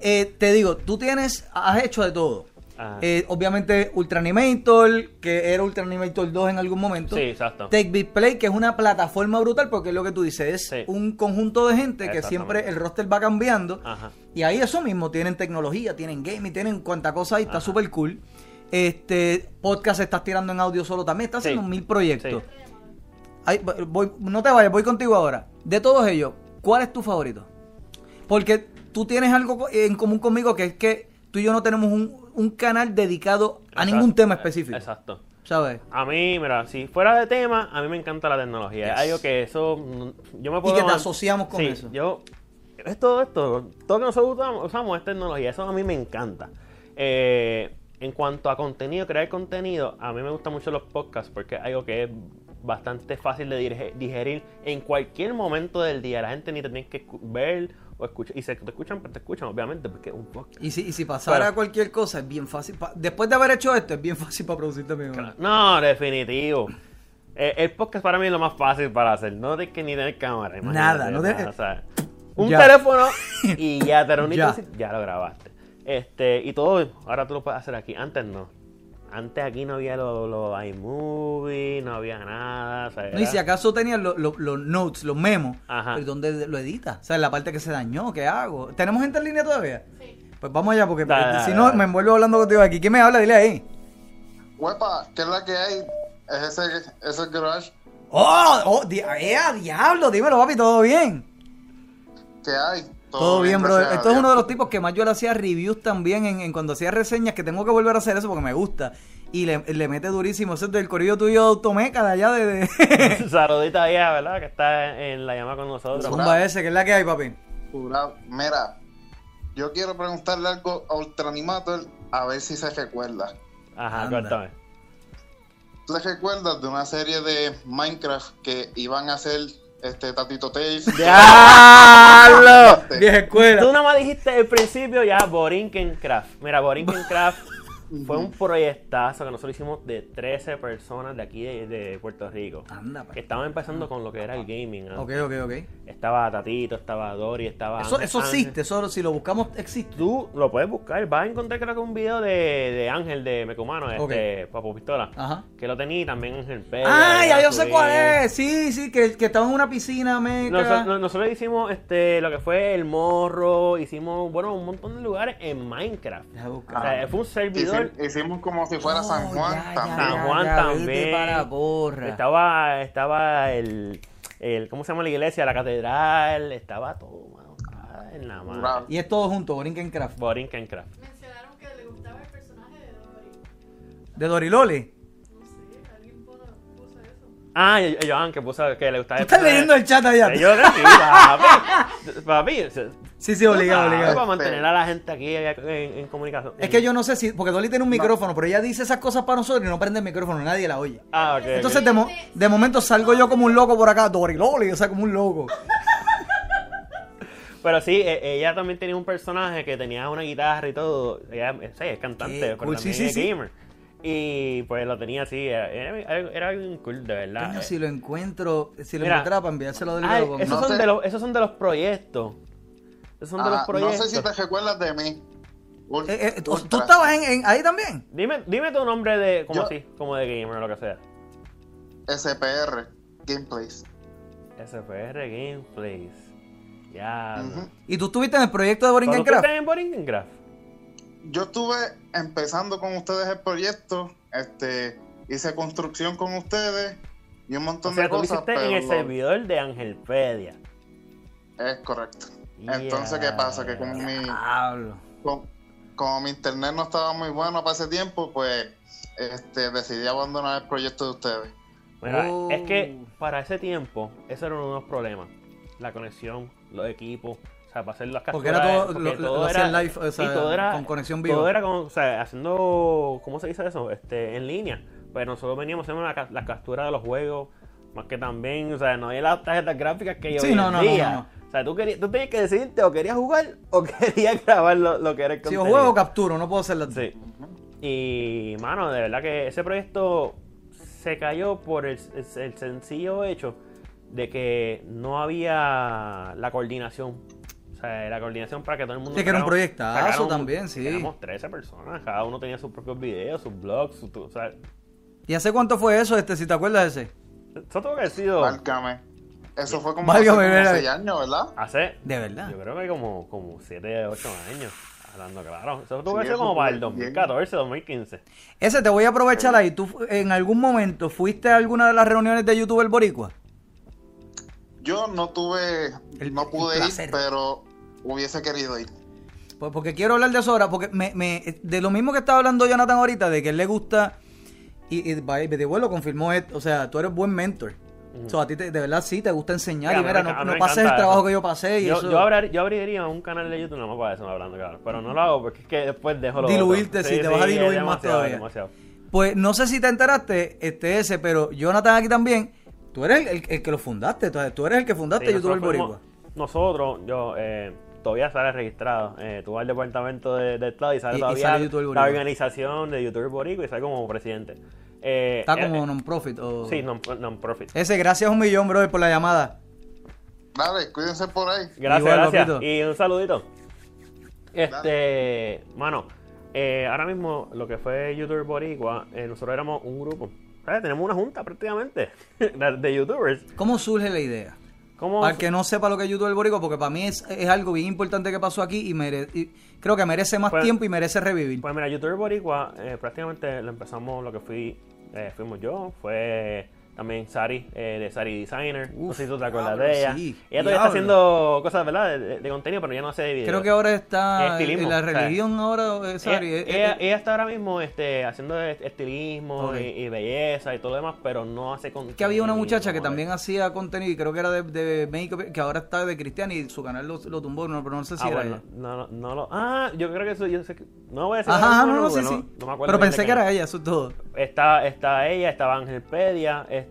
eh, te digo, tú tienes, has hecho de todo. Ajá. Eh, obviamente Ultra Animator, que era Ultra Animator 2 en algún momento. Sí, exacto. Take Big Play, que es una plataforma brutal, porque es lo que tú dices, es Sí. un conjunto de gente que siempre el roster va cambiando. Ajá. Y ahí eso mismo, tienen tecnología, tienen gaming, tienen cuanta cosa ahí, está súper cool. Este podcast estás tirando en audio solo también, estás Sí. haciendo mil proyectos. Sí. Ahí, voy- no te vayas, voy contigo ahora. De todos ellos, ¿cuál es tu favorito? Porque tú tienes algo en común conmigo que es que tú y yo no tenemos un, un canal dedicado a Exacto. ningún tema específico. Exacto. ¿Sabes? A mí, mira, si fuera de tema, a mí me encanta la tecnología. Yes. Es algo que eso, mm, yo me Y puedo... que te asociamos con Sí, eso. yo, es todo esto, todo que nosotros usamos, es tecnología, eso a mí me encanta. Eh, en cuanto a contenido, crear contenido, a mí me gustan mucho los podcasts porque es algo que es bastante fácil de digerir en cualquier momento del día. La gente ni te tiene que ver o y si te escuchan, te escuchan, obviamente, porque es un podcast. Y si, y si pasara Claro. cualquier cosa, es bien fácil. pa- después de haber hecho esto, es bien fácil para producir también. ¿no? No, definitivo. Eh, el podcast para mí es lo más fácil para hacer. No tienes que ni tener cámara. Nada, no o sea, un Ya. teléfono y ya te reuniste, Ya. ya. lo grabaste. Este, y todo, ahora tú lo puedes hacer aquí. Antes no. Antes aquí no había los lo iMovie, no había nada. o sea, No, y si acaso lo- lo- los notes, los memos, Ajá. ¿dónde lo editas? O sea, la parte que se dañó, ¿qué hago? ¿Tenemos gente en línea todavía? Pues vamos allá, porque si no, me envuelvo hablando contigo aquí. ¿Quién me habla? Dile ahí. Huepa, ¿qué es la que hay? Es ese, ese garage ¡Oh! oh di- eh, diablo! Dímelo, papi, ¿todo bien? que hay. Todo, bien, a Esto es uno de los tipos que más yo le hacía reviews también en, en cuando hacía reseñas, que tengo que volver a hacer eso porque me gusta. Y le, le mete durísimo. Eso es del corrido tuyo Automeca, de allá de... de... Saludita ¿verdad? Que está en la llamada con nosotros. Zumba ese, que es la que hay, papi. Jurado. Mira, yo quiero preguntarle algo a Ultra Animator a ver si se recuerda. Ajá, Anda. cuéntame. ¿Tú te recuerdas de una serie de Minecraft que iban a hacer este Tatito Tales? ¡Diablo! Vieja escuela. Tú nada más dijiste al principio ya Borinkencraft. Mira, Borinkencraft fue un proyectazo que nosotros hicimos de 13 personas de aquí de, de Puerto Rico. Anda, Que estaban empezando con lo que era el gaming. Ok, ok, ok. Estaba Tatito, estaba Dori, estaba. Eso, Ángel- eso Ángel. existe, eso si lo buscamos existe. Tú lo puedes buscar. Vas a encontrar creo que un video de, de Ángel de Mecumano, este, Papo Pistola. Ajá. Que lo tenía y también Ángel Pérez. Ah, ya yo sé cuál es. Sí, sí, que, que estaba en una piscina, meca. Nosotros, no- nosotros hicimos este lo que fue el morro, hicimos bueno un montón de lugares en Minecraft. O sea, fue un servidor. Hici- Hicimos como si fuera San Juan ya, también. San Juan ya, vete también. para porra. Estaba, estaba el, el, ¿cómo se llama la iglesia? La catedral, estaba todo, mano, en la mano. Y es todo junto, Borinkencraft. Borinkencraft. Mencionaron que le gustaba el personaje de Dory. De Doriloli. No sé, alguien puso, puso eso. Ah, Joan, que puso que le gustaba Tú estás leyendo el chat allá. Yo papi. Papi, Sí, sí, obligado, Ah, obligado. Para mantener a la gente aquí en, en comunicación. Es que yo no sé si, porque Dolly tiene un micrófono, pero ella dice esas cosas para nosotros y no prende el micrófono, nadie la oye. Ah, ok. Entonces de, mo- de momento salgo yo como un loco por acá, Doriloli, o sea, como un loco. Pero sí, e- ella también tenía un personaje que tenía una guitarra y todo. Ella eh, sí, es cantante, Qué pero cool, también sí, sí, es sí. gamer. Y pues lo tenía así, era, era, algo cool, de verdad. Coño, Eh, si lo encuentro, si lo Mira. encontrara para enviárselo a Dolly, ay, esos, No son sé. de los, esos son de los proyectos. Esos son de los Ajá, no sé si te recuerdas de mí. Eh, eh, ¿tú, estabas en, en- ahí también? Dime, dime tu nombre de, como Yo- así, como de gamer o lo que sea. SPR Gameplays. SPR Gameplays. Ya. ¿Y tú estuviste en el proyecto de ¿Pero tú Borinkencraft? estás en Borinkencraft? Yo estuve empezando con ustedes el proyecto, este, hice construcción con ustedes y un O montón sea, de tú cosas. pero en el servidor de Angelpedia. Es correcto. Entonces, ¿qué pasa? Que como mi, Diablo. como, mi internet no estaba muy bueno para ese tiempo, pues este, decidí abandonar el proyecto de ustedes. Mira, Oh. es que para ese tiempo, eso era uno de los problemas. la conexión, los equipos, o sea, para hacer las Porque capturas. era todo- porque lo- lo hacían live, o sea, y todo era, con conexión viva. Todo era con, o sea, haciendo, ¿cómo se dice eso? Este, en línea. Pues nosotros veníamos haciendo la, ca- la captura de los juegos, más que también, o sea, no había las tarjetas gráficas que hay Sí, hoy no, en no, no, día. no. O sea, tú, querías, tú tenías que decidirte o querías jugar o querías grabar lo, lo que era el Si contenido. yo juego, capturo, no puedo hacer las Sí. Y, mano, de verdad que ese proyecto se cayó por el, el- el sencillo hecho de que no había la coordinación. O sea, la coordinación para que todo el mundo... Sí, que era un proyectazo también, sí. Éramos 13 personas, cada uno tenía sus propios videos, sus blogs, su, tu- o sea, ¿Y hace cuánto fue eso, este, si te acuerdas de ese? eso tuvo que haber sido Márcame. Eso fue como Válgame, hace como años, ¿verdad? hace, De verdad. yo creo que como, como 7, 8 años, hablando claro. Eso tuvo que ser como para el bien. 2014, 2015. Ese te voy a aprovechar ahí. ¿Tú en algún momento fuiste a alguna de las reuniones de YouTube el Boricua? Yo no tuve, El- no pude ir, pero hubiese querido ir. Pues porque quiero hablar de eso ahora, porque me, me- de lo mismo que estaba hablando Jonathan ahorita, de que él le gusta, y, y by the way, lo confirmó, Ed, o sea, tú eres buen mentor. O sea, a ti te- de verdad sí te gusta enseñar, Sí, y mira, me no, no pases el trabajo eso. que yo pasé y Yo, eso... yo, abrir- yo abriría un canal de YouTube nada más para eso, hablando claro. Pero no lo hago porque es que después dejo lo Diluirte, sí, te vas a diluir más todavía. demasiado. Pues no sé si te enteraste, este ese, pero Jonathan aquí también, tú eres el, el- el que lo fundaste, entonces, tú eres el que fundaste YouTube el Boricua. Nosotros, yo, eh, todavía sale registrado. Eh, tú vas al departamento de, de Estado y sale Y- y todavía sale el la organización de YouTube Boricua y sale como presidente. Eh, Está eh, como eh, non-profit. o- Sí, non- non-profit. Ese, gracias un millón, brother, por la llamada. Dale, cuídense por ahí. Gracias, Igual, gracias. papito. Y un saludito. Este, mano, eh, ahora mismo lo que fue YouTube Boricua, eh, nosotros éramos un grupo. Tenemos una junta prácticamente de YouTubers. ¿Cómo surge la idea? ¿Cómo? El que no sepa lo que es YouTube el Boricua, porque para mí es, es algo bien importante que pasó aquí y, mere- y creo que merece más Pues- tiempo y merece revivir. Pues mira, YouTube Boricua, eh, prácticamente lo empezamos, lo que fui, eh, fuimos yo, fue también Sari, eh, de Sari Designer. no sé si tú te acuerdas diablo, de ella. sí, ella todavía diablo. está haciendo cosas, ¿verdad? De, contenido, pero ya no hace de video. Creo que ahora está Estilismo, en la religión ahora, eh, Sari, ella, eh, ella- eh, ella está ahora mismo este, haciendo est- estilismo y, y belleza y todo lo demás, pero no hace contenido. que había una muchacha que también hacía contenido y creo que era de, de México, que ahora está de Cristian y su canal lo, lo tumbó, no, pero no sé si Ah, era bueno, ella. no, no, no lo. Ah, yo creo que eso. Yo sé que, no voy a decir. Ajá, no, no, el sí, número, sí. no me acuerdo Pero pensé que era ella, eso es todo. Está, está ella, estaba Angelpedia, este,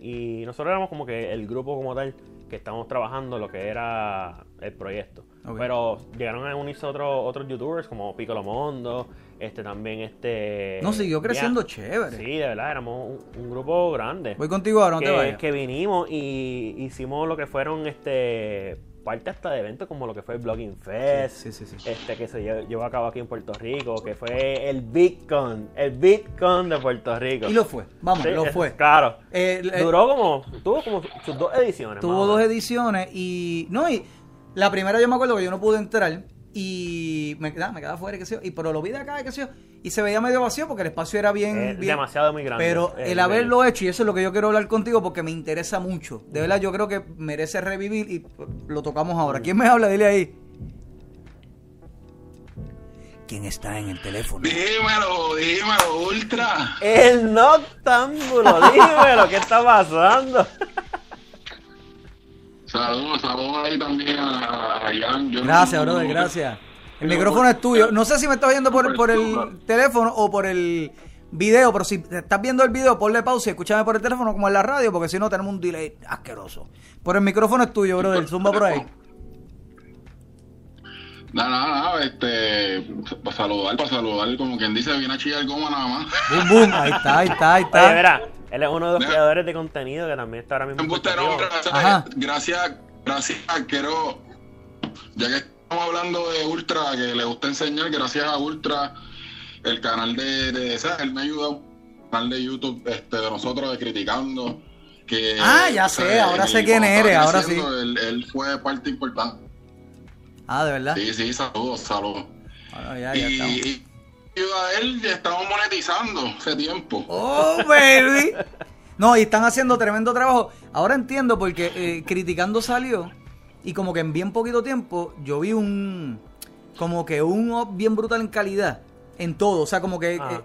y nosotros éramos como que el grupo como tal que estábamos trabajando lo que era el proyecto. Pero llegaron a unirse otros otros youtubers como Piccolo Mondo, este también este. No, siguió creciendo ya- chévere. Sí, de verdad, éramos un, un grupo grande. Voy contigo ahora, no que, te vayas. que vinimos y hicimos lo que fueron este parte hasta de eventos como lo que fue el Blogging Fest, Sí, sí, sí, sí. este que se lle- llevó a cabo aquí en Puerto Rico, que fue el Bitcoin, el Bitcoin de Puerto Rico. Y lo fue, vamos, lo fue. Claro. Eh, Duró como, tuvo como sus dos ediciones. Tuvo dos ediciones y. No, y la primera yo me acuerdo que yo no pude entrar y me quedaba, me quedaba fuera, qué sé yo, y pero lo vi de acá, qué sé yo, y se veía medio vacío porque el espacio era bien. Es bien- demasiado muy grande. Pero Eh, el haberlo hecho, y eso es lo que yo quiero hablar contigo porque me interesa mucho. De verdad, yo creo que merece revivir y lo tocamos ahora. ¿Quién me habla? Dile ahí. ¿Quién está en el teléfono? Dímelo, dímelo, Ultra. El noctámbulo, dímelo, ¿qué está pasando? Saludos, saludos ahí también a, a Jan. Yo Gracias, no- brother, no- gracias. El micrófono es tuyo. No sé si me estás viendo por, por el teléfono o por el video, pero si te estás viendo el video, ponle pausa y escúchame por el teléfono como en la radio, porque si no tenemos un delay asqueroso. Por el micrófono es tuyo, brother. Zumba por ahí. Nada, nada, nada, este, para saludar, para saludar, como quien dice, viene a chillar goma nada más. Boom, boom. Ahí está, ahí está, ahí Oye, está. verá, él es uno de los Mira. creadores de contenido que también está ahora mismo Rico. gracias, Ajá. gracias, gracias, quiero, ya que estamos hablando de Ultra, que le gusta enseñar, gracias a Ultra, el canal de, de ¿sabes? él me ayuda, un canal de YouTube este, de nosotros, de Criticando, que... Ah, ya sé, ahora sé quién eres, ahora creciendo, Él, él fue parte importante. Ah, de verdad. Sí, sí, saludos, saludos. Bueno, ya, ya y, estamos. y- y a él ya estamos monetizando hace tiempo. Oh, baby. No, y están haciendo tremendo trabajo. Ahora entiendo porque eh, Criticando salió y como que en bien poquito tiempo yo vi un... Como que un up bien brutal en calidad. En todo. O sea, como que... Ajá. eh,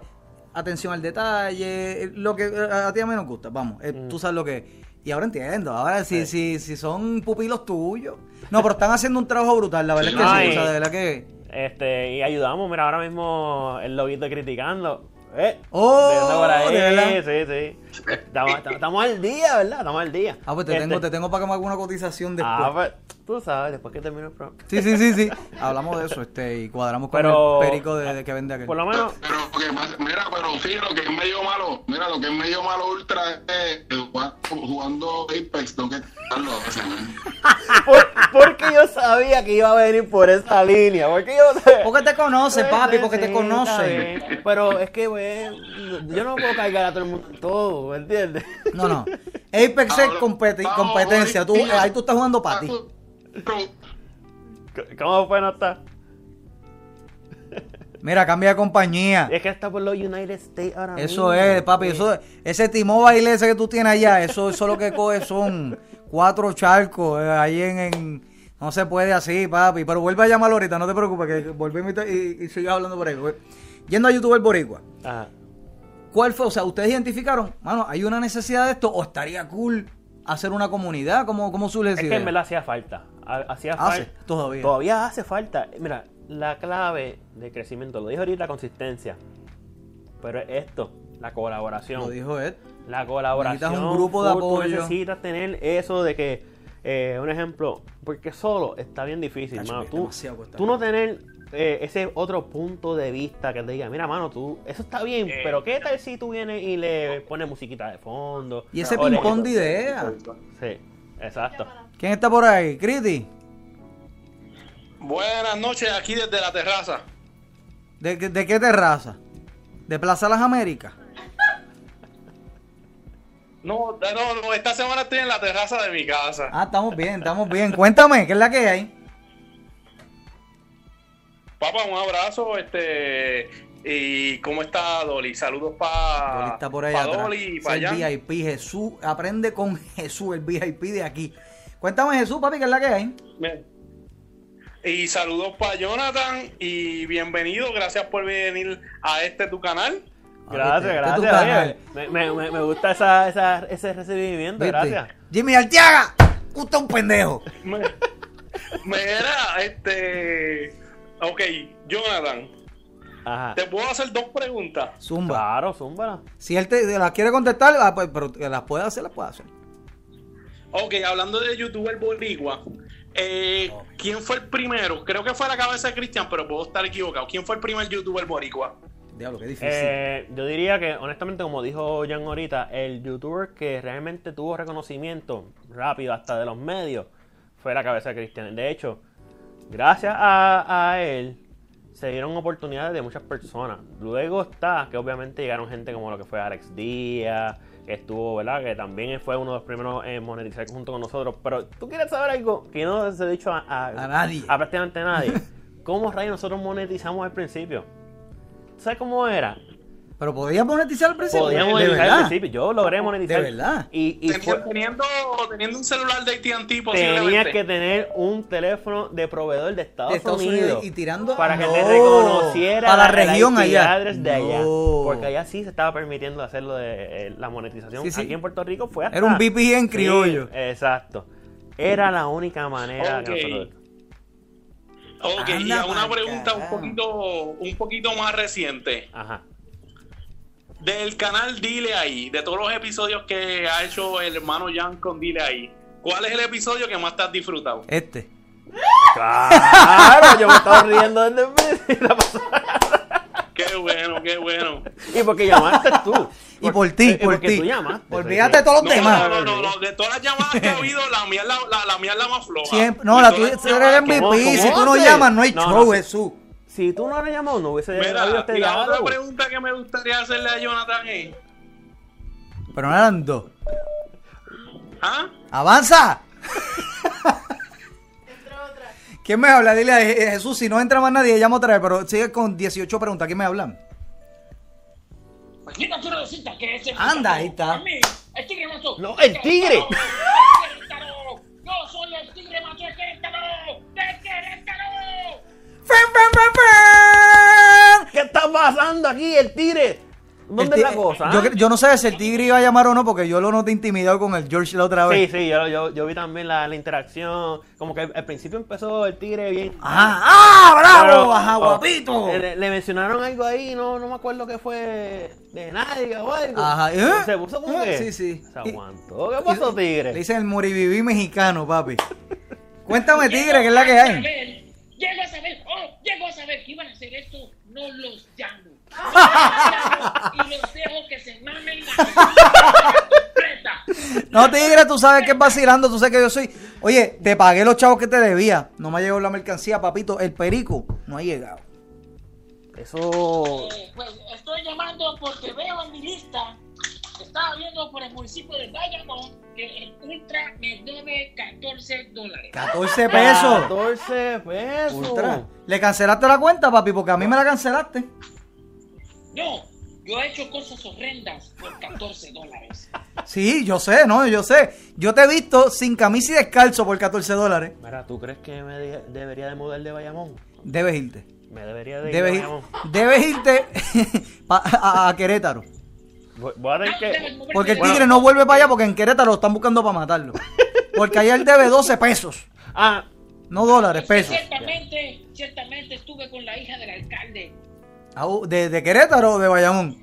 atención al detalle, eh, lo que a ti a mí nos gusta, vamos, eh, Mm. tú sabes lo que es. Y ahora entiendo, ahora si, si, si son pupilos tuyos. No, pero están haciendo un trabajo brutal, la verdad Sí, es que no, sí, o sea, de verdad que... Este, y ayudamos, mira, ahora mismo el loguito criticando. ¿Eh? Oh, por ahí, ¿de verdad? sí, sí. Estamos, al día, ¿verdad? Estamos al día. Ah, pues te, Este, tengo, te tengo para que me haga una cotización después. Ah, pues, tú sabes, después que termine el programa. Sí, sí, sí, sí. Hablamos de eso, este, y cuadramos con Pero- el perico de, de que vende aquel. Por lo menos, Pero que mira, pero sí, lo que es medio malo, mira, lo que es medio malo ultra es eh, jugando, jugando Apex, tengo que por- porque yo sabía que iba a venir por esa línea. Porque yo sé. Porque te conoce, papi, porque sí, te conoce. Pero es que, yo no puedo cargar a todo el mundo en todo, ¿me entiendes? No, no. Apex es Ahora, competi- vamos, competencia. Tú, ahí tú estás jugando para ti. ¿Cómo fue no está? Mira, cambia de compañía. Es que está por los United States ahora Eso mismo. es, papi. Eso, ese T-Mobile ese que tú tienes allá, eso, eso lo que coge son cuatro charcos eh, ahí en, en- No se puede así, papi. Pero vuelve a llamarlo ahorita, no te preocupes, que volvemos y, te- y, hablando por ahí. Yendo a YouTube el Boricua. Ajá. ¿Cuál fue? O sea, ¿ustedes identificaron, mano, hay una necesidad de esto o estaría cool hacer una comunidad? ¿Cómo, cómo surge esa Es que en verdad hacía falta. Ha- Hacía Hace, falta. todavía. Todavía hace falta. Mira, la clave de crecimiento, lo dije ahorita, consistencia. Pero es esto, la colaboración. Lo dijo Ed. La colaboración. Necesitas un grupo de full, tú apoyo. necesitas tener eso de que, eh, un ejemplo, porque solo está bien difícil, Tacho, mano. Tú, tú no tener eh, ese otro punto de vista que te diga, mira, mano, tú, eso está bien, Eh. pero ¿qué tal si tú vienes y le pones musiquita de fondo? Y ese ping-pong de ideas. Sí, exacto. ¿Quién está por ahí? Criti. Buenas noches, aquí desde la terraza. ¿De, qué- de qué terraza? ¿De Plaza Las Américas? No, no, no, esta semana estoy en la terraza de mi casa. Ah, estamos bien, estamos bien. Cuéntame, ¿qué es la que hay? Papá, un abrazo, este, y ¿cómo está Dolly? Saludos para Dolly está por allá atrás. Dolly para allá. el VIP, Jesús. Aprende con Jesús, el VIP de aquí. Cuéntame, Jesús, papi, ¿qué es la que hay? Y saludos para Jonathan y bienvenido, gracias por venir a este tu canal. Gracias, Este gracias. canal. Me, me, me, me gusta esa, esa, ese recibimiento, ¿Viste? gracias. Jimmy Arteaga, usted es un pendejo. Me, mira, este, ok, Jonathan, Ajá. te puedo hacer dos preguntas. Zumba. Claro, zúmbala. Si él te, las quiere contestar, ah, pues, pero que las puede hacer, las puede hacer. Ok, hablando de youtuber boricua, eh, ¿quién fue el primero? Creo que fue la cabeza de Cristian, pero puedo estar equivocado. ¿Quién fue el primer youtuber boricua? Diablo, qué difícil. Eh, yo diría que, honestamente, como dijo Jan ahorita, el youtuber que realmente tuvo reconocimiento rápido hasta de los medios fue la cabeza de Cristian. De hecho, gracias a, a él se dieron oportunidades de muchas personas. Luego está que obviamente llegaron gente como lo que fue Alex Díaz, que estuvo, ¿verdad? Que también fue uno de los primeros en monetizar junto con nosotros. Pero tú quieres saber algo que no se he dicho a, a, A nadie. a prácticamente nadie. ¿Cómo rayos nosotros monetizamos al principio? ¿Sabes cómo era? Pero podías monetizar al principio. Podíamos de monetizar verdad. al principio. Yo logré monetizar. De verdad. Y, y fue- teniendo, teniendo un celular de AT&T posiblemente. tenías que tener un teléfono de proveedor de Estados, De Estados Unidos, Unidos y tirando- para que te reconociera para la el región allá. de allá. No. Porque allá sí se estaba permitiendo hacerlo de eh, la monetización. Sí, sí. Aquí en Puerto Rico fue hasta... Era un VPN Sí, criollo. exacto. Era la única manera que Ok. nosotros... Ok, y Anda a una pregunta un poquito, un poquito más reciente. Ajá. Del canal Dile Ahí, de todos los episodios que ha hecho el hermano Jan con Dile Ahí, ¿cuál es el episodio que más te has disfrutado? Este. Claro, yo me estaba riendo desde el principio. Qué bueno, qué bueno. Y porque llamaste tú. Y por ti, eh, por porque ti. Olvídate de todos los No, demás. no, no, no, no, de todas las llamadas que ha habido, la mía es la, la, la mía es la más floja. Siempre, no, la tuya tú eres el que- ¿Cómo- MVP. Si tú no llamas, no hay No, show, no. Jesús. Si tú no hubieras llamado, no hubiese habido Mira, este y la otra pregunta que me gustaría hacerle a Jonathan es, Pero no eran dos. ¿ah? ¡Avanza! Entra otra. ¿Quién me habla? Dile a Je- Jesús, si no entra más nadie, llamo otra vez, pero sigue con 18 preguntas. ¿Quién me hablan? Pues yo no quiero decirte que ese Anda, ahí está. A mí, el tigre. No, el tigre. Querétaro! ¡Fen, fen, fen, fen! ¿Qué está pasando aquí, el tigre? ¿Dónde El es la cosa? Yo, ah? yo no sé si el tigre iba a llamar o no, porque yo lo noté intimidado con el George la otra Sí, vez. sí, yo, yo, yo vi también la, la interacción. Como que al, al principio empezó el tigre bien. ¡Ah, ah, bravo! Pero, ¡Ajá, oh, guapito! Le, le mencionaron algo ahí, no, no me acuerdo qué fue de nadie o algo. Ajá, ¿eh? Se puso como ¿Eh? que. Sí, sí. Se aguantó. ¿Qué pasó, Le tigre? dicen el moriviví mexicano, papi. Cuéntame, tigre, ¿qué es la que hay? Llego a saber, oh, llego a saber que iban a hacer esto, no los llamo. Y los dejo que se mamen la. No, tigre, tú sabes que es vacilando, tú sabes que yo soy. Oye, te pagué los chavos que te debía. No me ha llegado la mercancía, papito. El perico no ha llegado. Eso. Eh, pues estoy llamando porque veo en mi lista, estaba viendo por el municipio de Bayamón, que el Ultra me debe 14 dólares. 14 pesos. 14 pesos. Ultra. ¿Le cancelaste la cuenta, papi? Porque a mí me la cancelaste. No, yo he hecho cosas horrendas por 14 dólares. Sí, yo sé, no, yo sé. Yo te he visto sin camisa y descalzo por 14 dólares. Mira, ¿tú crees que me de- debería de mudar de Bayamón? Debes irte. Me debería de ir Debes, de ir- Bayamón. debes irte a, a Querétaro. Voy, voy a tener No, que. debes moverte Porque el Bueno. tigre no vuelve para allá porque en Querétaro lo están buscando para matarlo. Porque allá él debe 12 pesos. Ah, No dólares, pesos. Ciertamente, ciertamente estuve con la hija del alcalde. ¿De, de Querétaro o de Bayamón?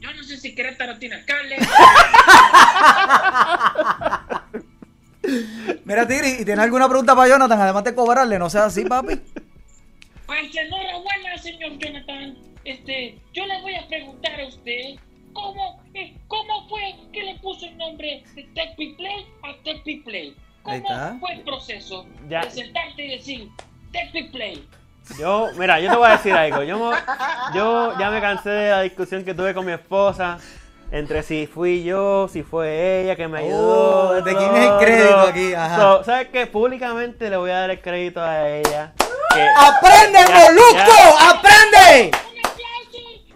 Yo no sé si Querétaro tiene alcalde. Mira, Tigre, ¿y tiene alguna pregunta para Jonathan? Además de cobrarle, no sea así, papi. Pues enhorabuena, señor Jonathan. Este, yo le voy a preguntar a usted cómo, eh, cómo fue que le puso el nombre de Tech Play a Tech Play. ¿Cómo fue el proceso Ya. de sentarte y decir Tech Play? Yo, mira, yo te voy a decir algo. Yo, yo ya me cansé de la discusión que tuve con mi esposa. Entre si fui yo, si fue ella que me ayudó. Oh, ¿de quién es el crédito aquí? Ajá. So, ¿Sabes qué? Públicamente le voy a dar el crédito a ella. que- ¡Aprende, Ya, Molusco! ya. ¡Aprende!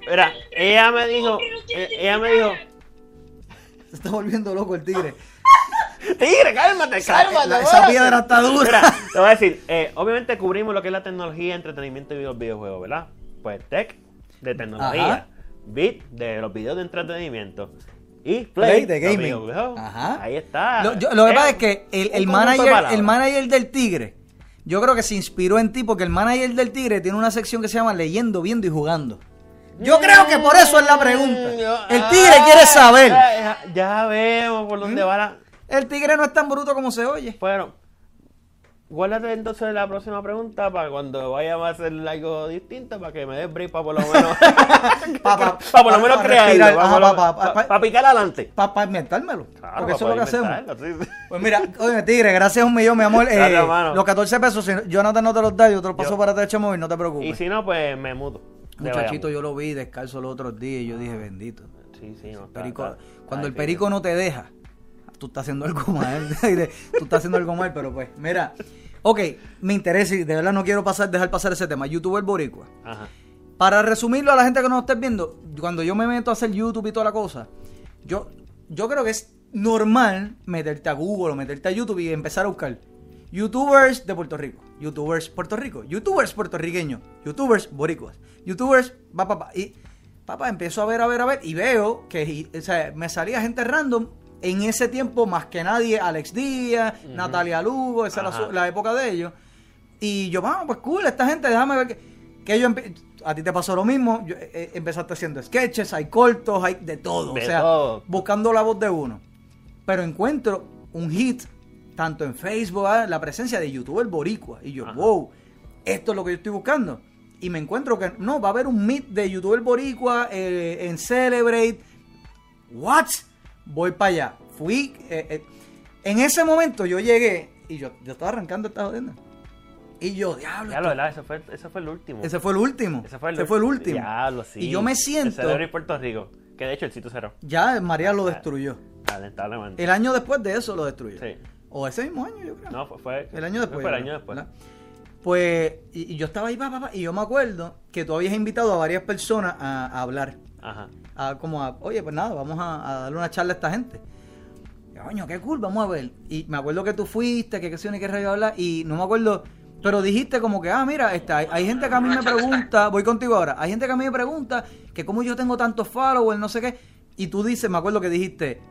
Mira, ella me dijo, ella me dijo, Se está volviendo loco el tigre. Tigre, cálmate, cálmate. La- esa piedra está dura. Mira, te voy a decir, eh, obviamente cubrimos lo que es la tecnología, entretenimiento y los videojuegos, ¿verdad? Pues tech de tecnología, Ajá. bit de los videos de entretenimiento y Play play, de gaming. Ajá. Ahí está. Lo, yo- lo que Eh, pasa es que el, el de manager, el manager del Tigre, yo creo que se inspiró en ti porque el manager del Tigre tiene una sección que se llama Leyendo, Viendo y Jugando. Yo creo que por eso es la pregunta. El Tigre Ah, quiere saber. Ya, ya vemos por dónde va la... El Tigre no es tan bruto como se oye. Bueno, guárdate entonces la próxima pregunta para cuando vaya a hacer algo distinto, para que me des break para por lo menos... Pa- pa- para por lo menos crearlo, respirar. para picar adelante. Para inventármelo. Claro, porque eso es lo que hacemos. inventarlo, sí, sí. Pues mira, oye, Tigre, gracias un millón, mi amor. Eh, los 14 pesos, si Jonathan no te los da, yo te los paso Yo- para TH Móvil, no te preocupes. Y si no, pues me mudo. Muchachito, yo lo vi descalzo los otros días y yo dije, bendito. Sí, sí, no, está- Perico- está- cuando está el perico no te deja, tú estás haciendo algo mal. tú estás haciendo algo mal, pero pues, mira. Ok, me interesa y de verdad no quiero pasar, dejar pasar ese tema. YouTuber Boricua. Ajá. Para resumirlo a la gente que nos esté viendo, cuando yo me meto a hacer YouTube y toda la cosa, yo, yo creo que es normal meterte a Google o meterte a YouTube y empezar a buscar YouTubers de Puerto Rico, YouTubers Puerto Rico, YouTubers puertorriqueños, YouTubers boricuas, YouTubers, va, papá. Y, papá, empiezo a ver, a ver, a ver y veo que y- o sea, me salía gente random. En ese tiempo, más que nadie, Alex Díaz, Natalia Lugo, esa era su- la época de ellos. Y yo, vamos, pues cool, esta gente, déjame ver que, que yo a ti te pasó lo mismo, yo, eh, eh, empezaste haciendo sketches, hay cortos, hay de todo, De o sea, todo. buscando la voz de uno. Pero encuentro un hit, tanto en Facebook, ah, la presencia de youtuber boricua, y yo, Ajá. wow, esto es lo que yo estoy buscando. Y me encuentro que, no, va a haber un meet de youtuber boricua eh, en Celebrate, what? Voy para allá. Fui, eh, eh, en ese momento yo llegué, y yo, yo estaba arrancando esta jodienda. Y yo, diablo. Ya esto- lo verdad, ese fue, ese fue el último. ese fue el último. Ese fue el, Ese fue el último. Diablo, sí. Y yo me El siento. Y Puerto Rico. Que de hecho el sitio cerró. Ya María lo destruyó. Lamentablemente. El año después de eso lo destruyó. Sí. O ese mismo año, yo creo. No, fue, fue- el año después. Fue el año después. ¿verdad? Pues, y, y yo estaba ahí, pa, pa, pa, y yo me acuerdo que tú habías invitado a varias personas a, a hablar. Ajá. A, como a, oye, pues nada, vamos a, a darle una charla a esta gente. Coño, qué cool, vamos a ver. Y me acuerdo que tú fuiste, que qué sé yo ni qué rayo hablar, y no me acuerdo Pero dijiste como que, ah, mira, está, hay, hay gente que a mí me pregunta, voy contigo ahora, hay gente que a mí me pregunta que cómo yo tengo tantos followers, no sé qué, y tú dices, me acuerdo que dijiste,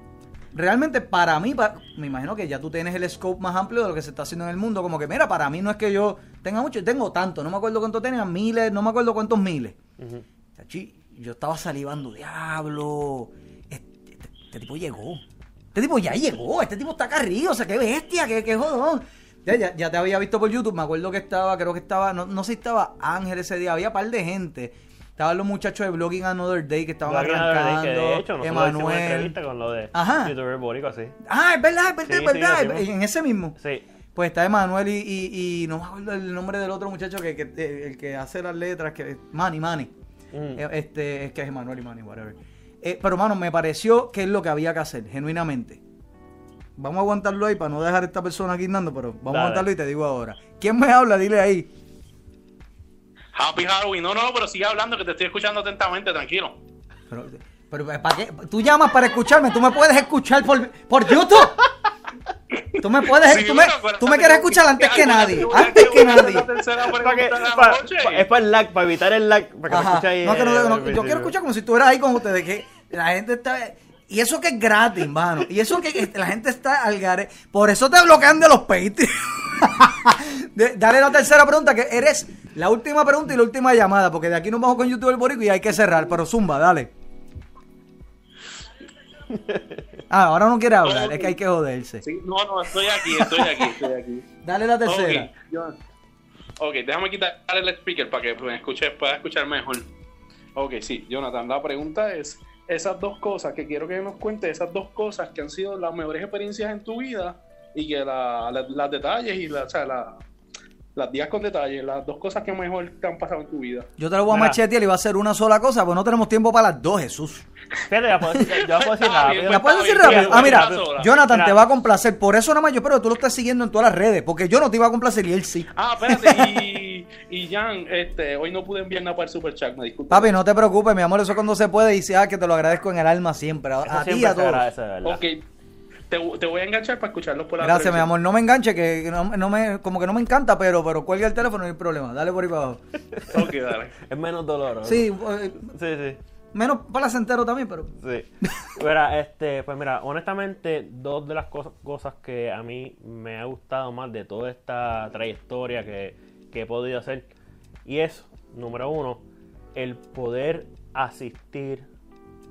realmente para mí, me imagino que ya tú tienes el scope más amplio de lo que se está haciendo en el mundo, como que, mira, para mí no es que yo tenga mucho, tengo tanto, no me acuerdo cuánto tenía, miles, no me acuerdo cuántos miles. Ujú. Chachi, yo estaba salivando, diablo. Este, este- este tipo llegó. Este tipo ya llegó. Este tipo está acá arriba. O sea, qué bestia, qué, qué jodón. Ya, ya, ya te había visto por YouTube. Me acuerdo que estaba, creo que estaba, no, no sé si estaba Ángel ese día. Había par de gente. Estaban los muchachos de Blogging Another Day que estaban Blogging arrancando. que de hecho, nosotros hicimos una Emanuel. entrevista con lo de Ajá. youtuber boricua, así. Ah, es verdad, es verdad, Sí, es verdad. en ese mismo. Sí. Pues está Emanuel y, y, y no me acuerdo el nombre del otro muchacho que, que el que hace las letras, que Manny, Manny. Mm. Eh, Este, es que es Emanuel y Manny, whatever. Eh, pero, mano, me pareció que es lo que había que hacer, genuinamente. Vamos a aguantarlo ahí para no dejar a esta persona guindando, pero vamos a aguantarlo y te digo ahora. ¿Quién me habla? Dile ahí. Happy Halloween. No, no, pero sigue hablando que te estoy escuchando atentamente, tranquilo. Pero, pero ¿para qué? Tú llamas para escucharme, tú me puedes escuchar por, por YouTube. Tú me puedes, Sí, tú, me, bueno, tú me quieres escuchar antes que nadie, antes que nadie. es para el lag, para evitar el lag. Para que Ajá. me escuche ahí. No, que no, no, yo quiero escuchar como si estuvieras ahí con ustedes, que la gente está... Y eso que es gratis, mano. Y eso que la gente está al gare. Por eso te bloquean de los Patreon. Dale la tercera pregunta, que eres la última pregunta y la última llamada, porque de aquí nos vamos con YouTube el Borico y hay que cerrar. Pero zumba, dale. Ah, ahora no quiere hablar, es que hay que joderse. Sí, no, no, estoy aquí, estoy aquí, estoy aquí. Dale la tercera. Ok, yo- ok, déjame quitar el speaker para que me escuche, pueda escuchar mejor. Ok, sí, Jonathan, la pregunta es, esas dos cosas, que quiero que nos cuentes, esas dos cosas que han sido las mejores experiencias en tu vida y que la- la- las detalles y la, o sea, la- las días con detalles, las dos cosas que mejor te han pasado en tu vida. Yo te lo voy a machetear y va a ser una sola cosa, pues no tenemos tiempo para las dos, Jesús. Fíjate, ya puedo decir, ya puedo rápido. ¿La puedes Está decir rápido? Ah, mira. Jonathan Mira. te va a complacer. Por eso nada más yo espero que tú lo estés siguiendo en todas las redes. Porque yo no te iba a complacer y él sí. Ah, espérate, y, y Jan, este, hoy no pude enviar nada para el super chat, me disculpo. Papi, no te preocupes, mi amor, eso cuando se puede. Y sea que te lo agradezco en el alma siempre. A, Eso a ti a todos. agradece, de verdad. Ok, te, te voy a enganchar para escucharlos por la Gracias, mi amor. No me enganche, que no, no me, como que no me encanta, pero, pero cuelga el teléfono, no hay problema. Dale por ahí para abajo. Ok, dale. Es menos doloroso. Sí, eh, Sí, sí. Menos placentero también, pero. Sí. Mira, este, pues mira, honestamente, dos de las cosas, cosas que a mí me ha gustado más de toda esta trayectoria que, que he podido hacer, y es, número uno, el poder asistir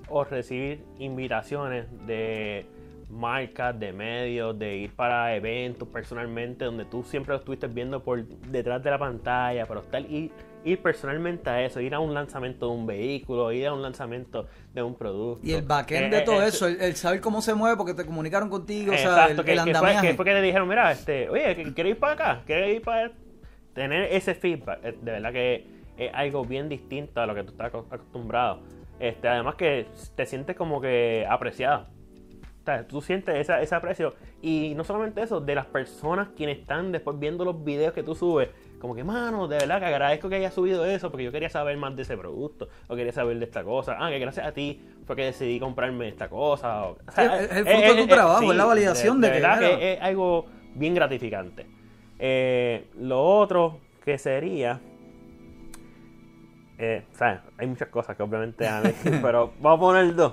o recibir invitaciones de marcas, de medios, de ir para eventos personalmente, donde tú siempre lo estuviste viendo por detrás de la pantalla, pero estar ir, ir personalmente a eso, ir a un lanzamiento de un vehículo, ir a un lanzamiento de un producto. Y el backend Eh, de todo eh, eso, el, el saber cómo se mueve porque te comunicaron contigo, o sea, Exacto, el, que, el que fue, andamiaje. que fue que le dijeron, mira, este, oye, ¿quieres ir para acá? ¿Quieres ir para tener ese feedback? eh, De verdad que es algo bien distinto a lo que tú estás aco- acostumbrado. Este, además que te sientes como que apreciado. O sea, tú sientes esa- ese aprecio. Y no solamente eso, de las personas quienes están después viendo los videos que tú subes. Como que, mano, de verdad que agradezco que hayas subido eso porque yo quería saber más de ese producto. O quería saber de esta cosa. Ah, que gracias a ti fue que decidí comprarme esta cosa. O, o Sí, es el fruto de tu trabajo, es la validación de que, verdad mira. que es algo bien gratificante. Eh, lo otro que sería... Eh, o sea, hay muchas cosas que obviamente han pero vamos a poner dos.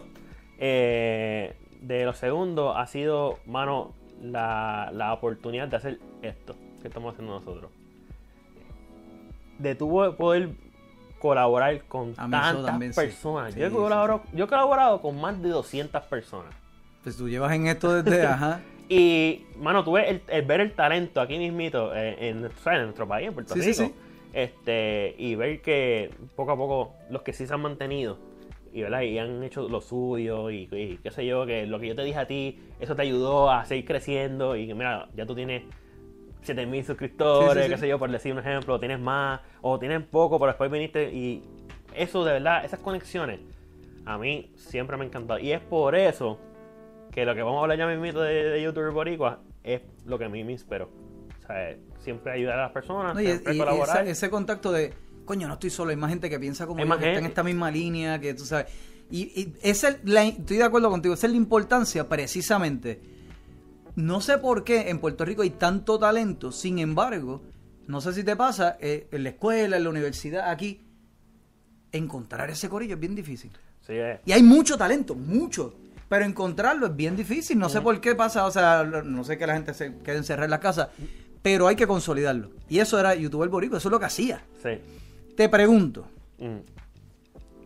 Eh, de lo segundo ha sido, mano, la, la oportunidad de hacer esto que estamos haciendo nosotros. De tu poder colaborar con A tantas también personas. Sí, yo, he colaborado, yo he colaborado con más de 200 personas. Pues tú llevas en esto desde, ajá. Y, mano, tú ves el, el ver el talento aquí mismito eh, en, sea, en nuestro país, en Puerto Sí, sí, Rico. sí. Este, y ver que poco a poco los que sí se han mantenido y, ¿verdad? y han hecho lo suyo y, y qué sé yo, que lo que yo te dije a ti, eso te ayudó a seguir creciendo y que mira, ya tú tienes 7000 suscriptores, Sí, sí, sí. qué sé yo, por decir un ejemplo, tienes más o tienes poco, pero después viniste y eso de verdad, esas conexiones a mí siempre me ha encantado y es por eso que lo que vamos a hablar ya mismito de, de YouTuber Boricua es lo que a mí me inspiró. O sea, siempre ayudar a las personas, No, y, siempre y colaborar. ese contacto de, coño, no estoy solo, hay más gente que piensa como yo, que está en esta misma línea, que tú sabes. Y, y esa es la, estoy de acuerdo contigo, esa es la importancia precisamente. No sé por qué en Puerto Rico hay tanto talento, sin embargo, no sé si te pasa, eh, en la escuela, en la universidad, aquí, encontrar ese corillo es bien difícil. Sí, eh. Y hay mucho talento, mucho. Pero encontrarlo es bien difícil. No sé por qué pasa, o sea, no sé que la gente se quede encerrada en la casa, pero hay que consolidarlo. Y eso era youtuber boricua, eso es lo que hacía. Sí. Te pregunto, Mm.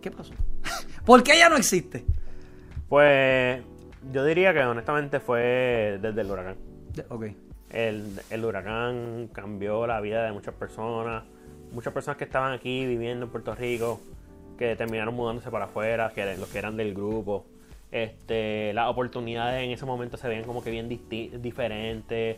¿qué pasó? ¿Por qué ya no existe? Pues yo diría que honestamente fue desde el huracán. Ok. El, el huracán cambió la vida de muchas personas. Muchas personas que estaban aquí viviendo en Puerto Rico, que terminaron mudándose para afuera, que eran- los que eran del grupo. Este, las oportunidades en ese momento se veían como que bien diferentes.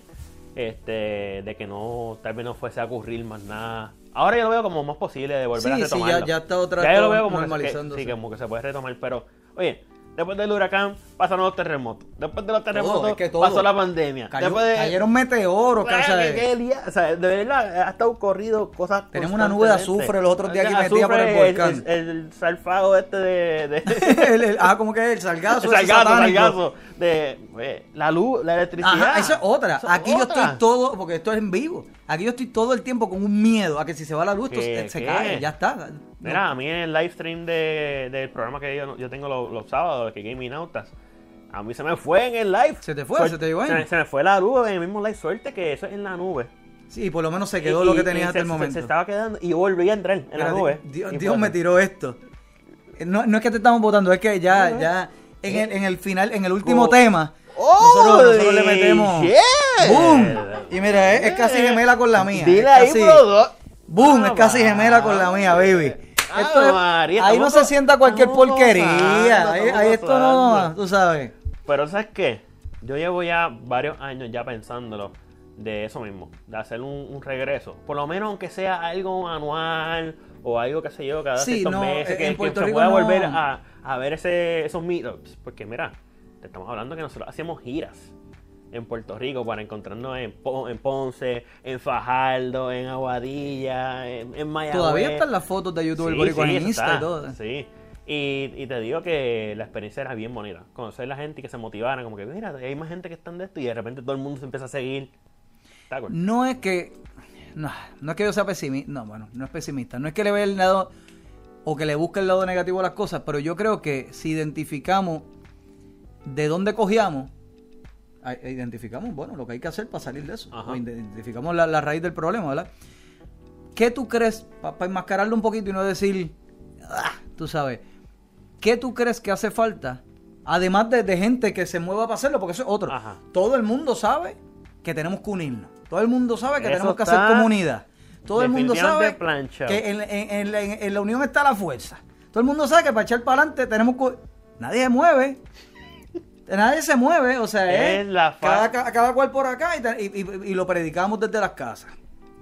Este, de que no, tal vez no fuese a ocurrir más nada. Ahora yo lo veo como más posible de volver Sí, a sí, retomarlo. ya- ya está otra Ya yo lo vez veo como que, normalizándose. que- sí, como que se puede retomar, pero oye, después del huracán pasaron los terremotos. Después de los terremotos es que todo. pasó la pandemia. Cayó- después de, cayeron meteoros, Claro, casa de- que- que día- o sea, de verdad, ha estado corrido cosas. Tenemos una nube de azufre los otros días Azufre, metida por el volcán. El, el salfado este de. de el, ah, ¿cómo que es? El salgazo. el salgazo, salgazo. De eh, la luz, la electricidad. Ajá, eso es otra. Eso Aquí yo estoy todo, porque esto es en vivo. Aquí yo estoy todo el tiempo con un miedo a que si se va la luz, esto se, se cae, ya está. Mira, a mí en el live stream de, del programa que yo, yo tengo los, los sábados, que Gaming Autas, a mí se me fue en el live. ¿Se te fue? ¿Se te llevó en? Se, me- se me fue la luz en el mismo live. Suerte que eso es en la nube. Sí, por lo menos se quedó Y- lo que tenías hasta se- el momento. Se, estaba quedando y volví a entrar en Mira, la nube. Dios, me tiró esto. No, no es que te estamos votando, es que ya, No, no. ya, en el, en el final, en el último Oh. tema, ¡Oh, nosotros, nosotros le metemos. shit! ¡Boom! Y mira, es, es casi gemela con la mía. Dile ahí, casi- bro. ¡Boom! Ah, es casi gemela con la mía, baby. Ah, Esto es- María, ahí no se sienta cualquier porquería. gozando, ahí, ahí esto no, tú sabes. Pero ¿sabes qué? Yo llevo ya varios años ya pensándolo de eso mismo, de hacer un, un regreso. Por lo menos aunque sea algo anual o algo que sé yo, cada Sí, ciertos no, meses, en que, que se pueda no. volver a, a ver ese, esos meetups. Porque mira, te estamos hablando que nosotros hacíamos giras en Puerto Rico para encontrarnos en, Po- en Ponce, en Fajardo, en Aguadilla, en, en Mayagüez. Todavía están las fotos de YouTube Sí, sí, en Insta y todo. Sí. Y, y te digo que la experiencia era bien bonita. Conocer la gente y que se motivaran, como que mira, hay más gente que están de esto y de repente todo el mundo se empieza a seguir. No es que. No, no es que yo sea pesimista. No, bueno, no es pesimista. No es que le vea el lado. O que le busque el lado negativo a las cosas. Pero yo creo que si identificamos de dónde cogíamos. Identificamos, bueno, lo que hay que hacer para salir de eso. Ajá. Identificamos la, la raíz del problema, ¿verdad? ¿Qué tú crees, para enmascararlo un poquito y no decir, "Ah", tú sabes, ¿qué tú crees que hace falta? Además de, de gente que se mueva para hacerlo, porque eso es otro. Ajá. Todo el mundo sabe que tenemos que unirnos. Todo el mundo sabe que Eso tenemos que hacer comunidad. Todo el mundo sabe que en, en- en la- en- en la unión está la fuerza. Todo el mundo sabe que para echar para adelante tenemos que... Nadie se mueve. Nadie se mueve, o sea, Es es la cada, cada- cual por acá y, te- y- y- y lo predicamos desde las casas.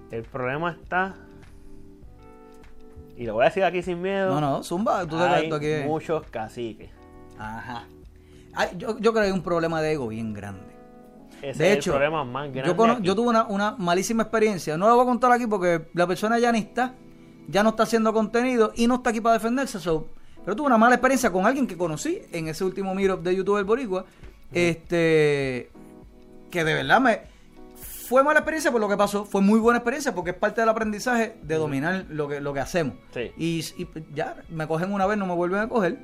El problema está. Y lo voy a decir aquí sin miedo. No, no, Zumba, tú hay aquí muchos caciques. Ajá. Ay, yo, yo creo que hay un problema de ego bien grande. Ese de es hecho, el problema más grande. yo, cono- aquí. yo tuve una, una malísima experiencia. No la voy a contar aquí porque la persona ya ni está, ya no está haciendo contenido y no está aquí para defenderse. so, pero tuve una mala experiencia con alguien que conocí en ese último meetup de YouTube del Boricua. Este. Que de verdad me. Fue mala experiencia por lo que pasó. Fue muy buena experiencia porque es parte del aprendizaje de dominar lo que, lo que hacemos. Sí. Y, y ya, me cogen una vez, no me vuelven a coger.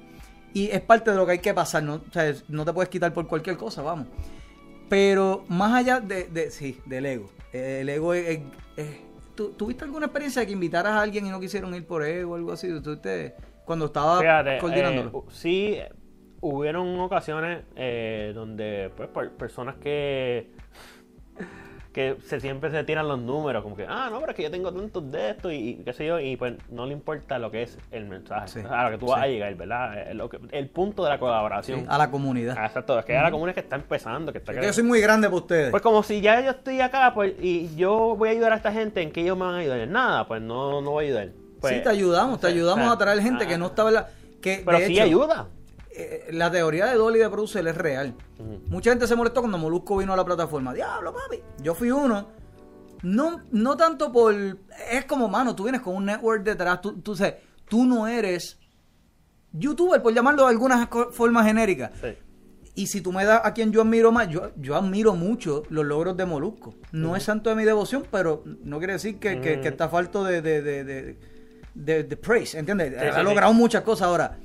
Y es parte de lo que hay que pasar. No, O sea, no te puedes quitar por cualquier cosa, vamos. Pero más allá de, de- sí, del ego. El ego es... es- es- ¿tú, ¿Tuviste alguna experiencia de que invitaras a alguien y no quisieron ir por ego o algo así? ¿Tuviste cuando estaba Fíjate, coordinándolo? eh, sí, hubieron ocasiones eh, donde pues personas que que se siempre se tiran los números, como que, ah, no, pero es que yo tengo tantos de esto y, y qué sé yo, y pues no le importa lo que es el mensaje, Sí, o sea, a lo que tú vas sí. a llegar, ¿verdad? Eh, lo que- el punto de la colaboración. Sí, a la comunidad. Ah, exacto, es que a la comunidad que está empezando, que está que yo soy muy grande para ustedes. Pues como si ya yo estoy acá, pues, y yo voy a ayudar a esta gente, ¿en qué ellos me van a ayudar? En nada, pues no, no voy a ayudar. Pues, sí, te ayudamos, te ayudamos o sea, a traer gente ah, que no estaba la... Que, Pero de sí hecho, ayuda. eh, la teoría de Dolly de Producer es real. Mucha gente se molestó cuando Molusco vino a la plataforma. Diablo, papi. Yo fui uno. No, no tanto por. Es como, mano, tú vienes con un network detrás. Tú, tú, sabes, tú no eres youtuber, por llamarlo de alguna forma genérica. Sí. Y si tú me das a quien yo admiro más, yo, yo admiro mucho los logros de Molusco. No es santo de mi devoción, pero no quiere decir que, que- que está falto de, de, de, de, de- de praise, ¿entiendes? Sí, ha sí, logrado muchas cosas ahora.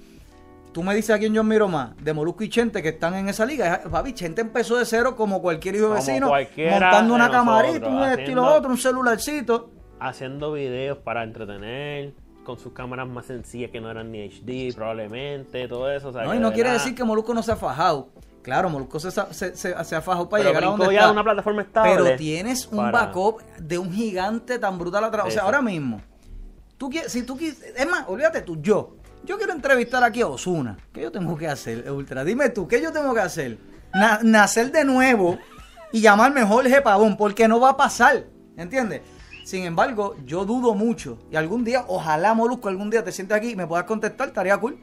Tú me dices a quién yo admiro más, de Molusco y Chente, que están en esa liga. Papi, Chente empezó de cero como cualquier hijo de Como vecino, montando una camarita, un esto y lo haciendo- otro, un celularcito. haciendo videos para entretener con sus cámaras más sencillas que no eran ni HD probablemente, todo eso. o sea, No, y no de quiere decir que Molusco no se ha fajado. Claro, Molusco se, se, se- se ha fajado para Pero llegar a donde está. una plataforma estable Pero tienes un para- backup de un gigante tan brutal atrás. O sea, ahora mismo, si tú quieres, es más, olvídate tú, yo. Yo quiero entrevistar aquí a Osuna. ¿Qué yo tengo que hacer, Ultra? Dime tú, ¿qué yo tengo que hacer? Na- nacer de nuevo y llamarme Jorge Pavón, porque no va a pasar. ¿Entiendes? Sin embargo, yo dudo mucho. Y algún día, ojalá Molusco, algún día te sientes aquí y me puedas contestar, estaría cool.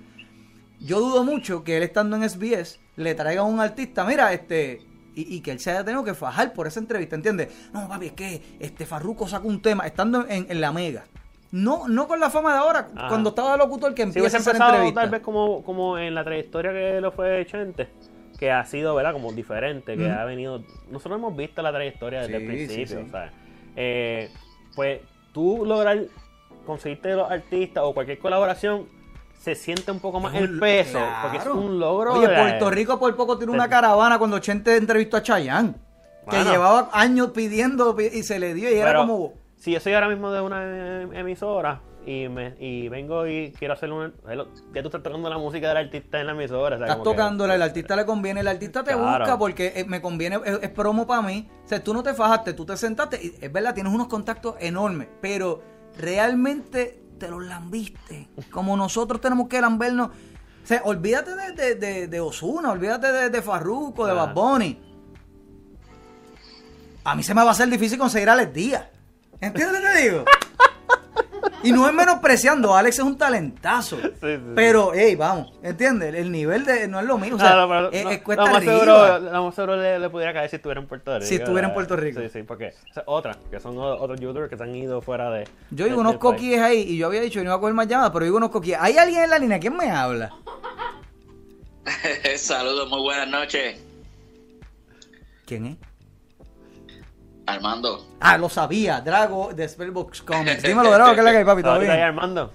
Yo dudo mucho que él estando en SBS le traiga a un artista, mira, este, y, que él se haya tenido que fajar por esa entrevista, ¿entiendes? No, papi, es que este Farruko saca un tema estando en, en la mega. No, no con la fama de ahora, Ah. cuando estaba de locutor que Si empieza hubiese a hacer empezado entrevistas. tal vez como, como en la trayectoria que lo fue Chente, que ha sido, ¿verdad? Como diferente, que ha venido... Nosotros hemos visto la trayectoria desde Sí, el principio, sí, sí. ¿sabes? Eh, pues tú lograr conseguirte los artistas o cualquier colaboración, se siente un poco más Es el un- peso, claro. porque es un logro. Oye, la- Puerto Rico por poco tiene una caravana cuando Chente entrevistó a Chayanne. Que llevaba años pidiendo pi- y se le dio y era como... si yo soy ahora mismo de una em- emisora y me y vengo y quiero hacer una ya tú estás tocando la música del artista en la emisora o sea, Estás que- tocándola, el artista le conviene, el artista te Claro. busca porque eh, me conviene, es, es promo para mí. O sea, tú no te fajaste, tú te sentaste, y es verdad, tienes unos contactos enormes, pero realmente te los lambiste. Como nosotros tenemos que lambernos. O sea, olvídate de, de, de, de Ozuna, olvídate de, de Farruko, de. Bad Bunny. A mí se me va a hacer difícil conseguir a Alex Díaz. ¿Entiendes lo que te digo? Y no es menospreciando, Alex es un talentazo. sí, sí. Pero, hey, vamos, ¿entiendes? El nivel de no es lo mismo. O sea, no, pero es, no, es cuesta lo más arriba. seguro, lo más seguro le, le pudiera caer si estuviera en Puerto Rico. Si estuviera en. Puerto Rico. Sí, sí, porque esa es otra, que son o- otros youtubers que se han ido fuera de. Yo digo de- unos coquíes ahí y yo había dicho que no iba a coger más llamadas, pero digo unos coquíes. ¿Hay alguien en la línea? ¿Quién me habla? Saludos, muy buenas noches, ¿Quién es? Armando. Ah, lo sabía. Drago de Spellbox Comics. Dímelo, Drago, ¿qué es la que hay, papi? ¿Todo ahí? Armando.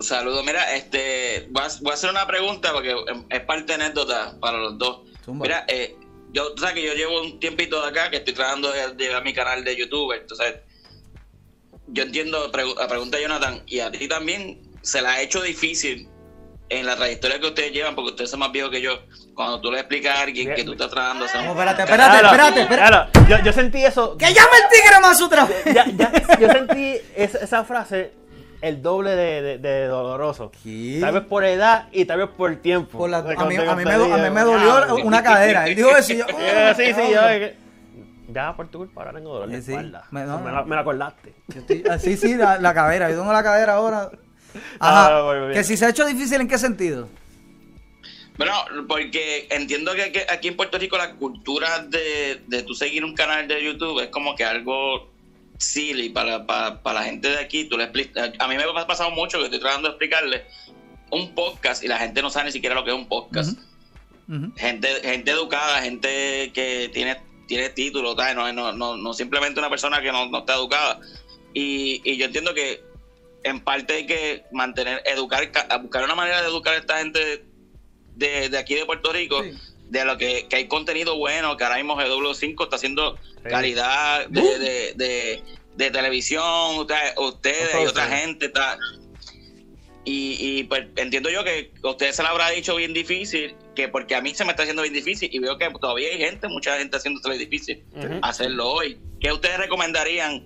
Saludos, mira, este, voy a, voy a hacer una pregunta porque em, es parte de anécdota para los dos. Zumba. Mira, eh, yo, tú sabes que yo llevo un tiempito de acá que estoy tratando de llegar a mi canal de YouTube, entonces yo entiendo pregu- la pregunta de Jonathan y a ti también se la ha hecho difícil en la trayectoria que ustedes llevan, porque ustedes son más viejos que yo. Cuando tú le explicas a alguien que tú estás tratando de hacer No, un espérate, espérate, espérate, espérate. yo, yo sentí eso. ¡Que llame el tigre más otra vez! Ya, ya, yo sentí esa, esa frase el doble de, de- de doloroso. ¿Qué? Tal vez por edad y tal vez por tiempo. Por la- a, mí, a, mí me, do- a mí digo, me dolió una cadera. Él dijo eso y yo... Eh, sí, sí, yo. "Oh, Ya por tu culpa ahora tengo dolor de sí. espalda. Me- no, me, la, me la acordaste. Yo estoy- ah, sí, sí, la, la cadera. Yo tengo la cadera ahora. Ajá. Ah, bien. que si se ha hecho difícil, ¿en qué sentido? Bueno, porque entiendo que, que aquí en Puerto Rico la cultura de, de tú seguir un canal de YouTube es como que algo silly para, para, para la gente de aquí. Tú le explicas, a mí me ha pasado mucho que estoy tratando de explicarle un podcast y la gente no sabe ni siquiera lo que es un podcast. Gente gente educada, gente que tiene tiene título. No, no, no, no simplemente una persona que no, no está educada. Y, y yo entiendo que en parte hay que mantener, educar, ca- buscar una manera de educar a esta gente de, de aquí de Puerto Rico, Sí. de lo que, que hay contenido bueno, que ahora mismo GW5 está haciendo Sí. calidad de, Uh. de, de, de televisión, usted- ustedes y otra gente está... Y, y pues entiendo yo que ustedes se lo habrá dicho bien difícil, que porque a mí se me está haciendo bien difícil y veo que todavía hay gente, mucha gente haciéndose difícil hacerlo hoy. ¿Qué ustedes recomendarían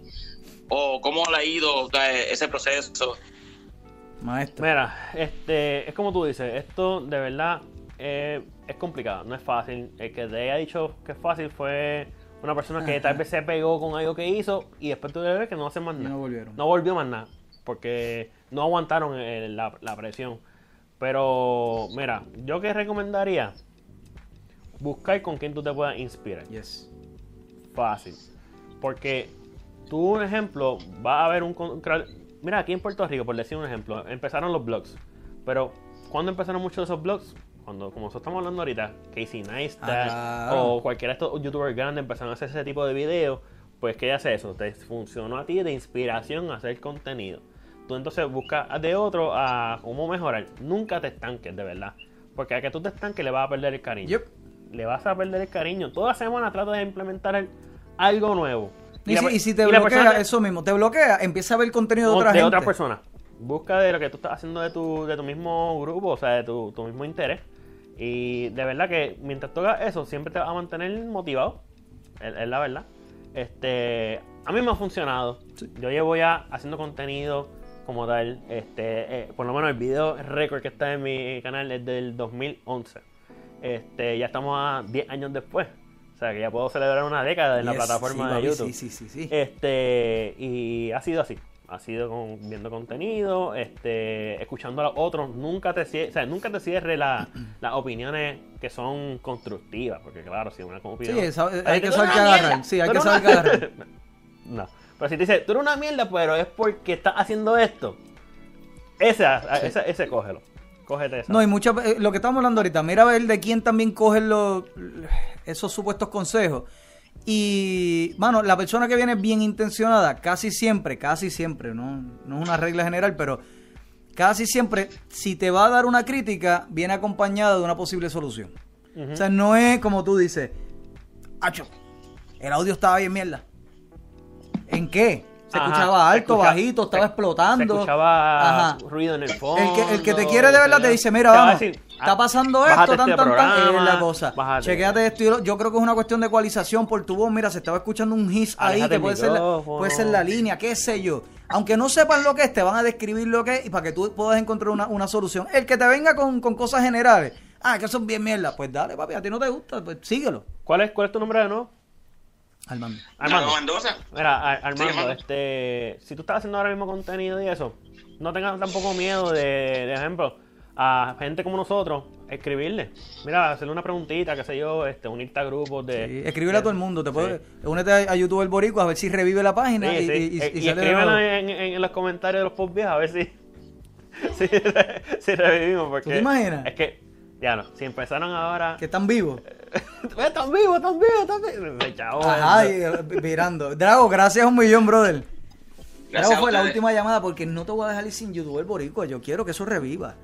o cómo le ha ido o sea, ese proceso? Maestro. Mira, este, es como tú dices, esto de verdad eh, es complicado, no es fácil. El que te haya dicho que es fácil fue una persona que tal vez se pegó con algo que hizo y después tú ves que no hace más nada. no volvieron. No volvió más nada, porque no aguantaron eh, la, la presión. Pero, mira, yo que recomendaría buscar con quien tú te puedas inspirar. Yes. Fácil. Porque tú, un ejemplo, va a haber un... Mira, aquí en Puerto Rico, por decir un ejemplo, empezaron los blogs. Pero, ¿cuándo empezaron muchos de esos blogs? cuando, como nosotros estamos hablando ahorita, Casey Neistat Ah, o cualquiera de estos youtubers grandes empezaron a hacer ese tipo de videos, pues ¿qué hace eso? Te funcionó a ti de inspiración a hacer contenido. Tú entonces buscas de otro a cómo mejorar. Nunca te estanques, de verdad. Porque a que tú te estanques le vas a perder el cariño. Yep. Le vas a perder el cariño. Toda semana trata de implementar el- algo nuevo. Y, la si, per- y si te y bloquea, eso mismo, te bloquea, empieza a ver contenido de otra de gente. otra persona. Busca de lo que tú estás haciendo de tu, de tu mismo grupo, o sea, de tu, tu mismo interés. Y de verdad que mientras tú hagas eso, siempre te vas a mantener motivado. Es, es la verdad. Este, a mí me ha funcionado. Yo llevo ya haciendo contenido como tal. Este, eh, por lo menos el video récord que está en mi canal es del 2011. Este, ya estamos a 10 años después. O sea, que ya puedo celebrar una década en la plataforma sí, de YouTube. Sí, sí, sí, sí. Este, y ha sido así. Ha sido con- viendo contenido, este, escuchando a los otros. Nunca te o sea, nunca te cierres la- las opiniones que son constructivas. Porque claro, si una opinión. Sí, esa- Ay, hay tú que saber una agarrar. Sí, hay que saber agarrar. no. Pero si te dice, tú eres una mierda, pero es porque estás haciendo esto. Ese, ese, ese cógelo. Cógete esa. No, y muchas eh, lo que estamos hablando ahorita, mira a ver de quién también cogen los, esos supuestos consejos. Y, mano, la persona que viene bien intencionada, casi siempre, casi siempre, no, no es una regla general, pero casi siempre, si te va a dar una crítica, viene acompañada de una posible solución. O sea, no es como tú dices, Acho, el audio estaba bien mierda. ¿En qué? Se Ajá, escuchaba alto, escucha- bajito, estaba se- explotando. Se escuchaba Ajá. ruido en el fondo. El que, el que te quiere de verdad te dice, mira, vamos, decir, está ah, pasando esto, tan, este tan, tan, es programa, la cosa. bájate. Chequéate esto yo creo que es una cuestión de ecualización por tu voz, mira, se estaba escuchando un hiss ahí Aléjate que puede ser, la, puede ser la línea, qué sé yo. Aunque no sepan lo que es, te van a describir lo que es y para que tú puedas encontrar una, una solución. El que te venga con, con cosas generales, ah, que son bien mierda, pues dale, papi, a ti no te gusta, pues síguelo. ¿Cuál es, ¿Cuál es tu nombre de nuevo? Armando. Armando. Mendoza. Mira, Ar- Sí, Armando, este, si tú estás haciendo ahora mismo contenido y eso, no tengas tampoco miedo de, de ejemplo, a gente como nosotros, escribirle. Mira, hacerle una preguntita, qué sé yo, este, unirte a grupos de... Sí, escríbele a todo el mundo, te Sí. puedes, únete a, a YouTube El Boricua a ver si revive la página Sí, y, sí. y- y- Eh, y escríbelo nuevo. en, en- en los comentarios de los post viejos a ver si, si, si revivimos. Porque ¿Tú te imaginas? Es que, ya no, si empezaron ahora... Que están vivos. Están vivos, están vivos, están vivos. Me chavo, Ajá, eh. y, eh, mirando. Drago, gracias un millón, brother. Gracias Drago a fue la última llamada porque no te voy a dejar ir sin YouTube el boricua. Yo quiero que eso reviva.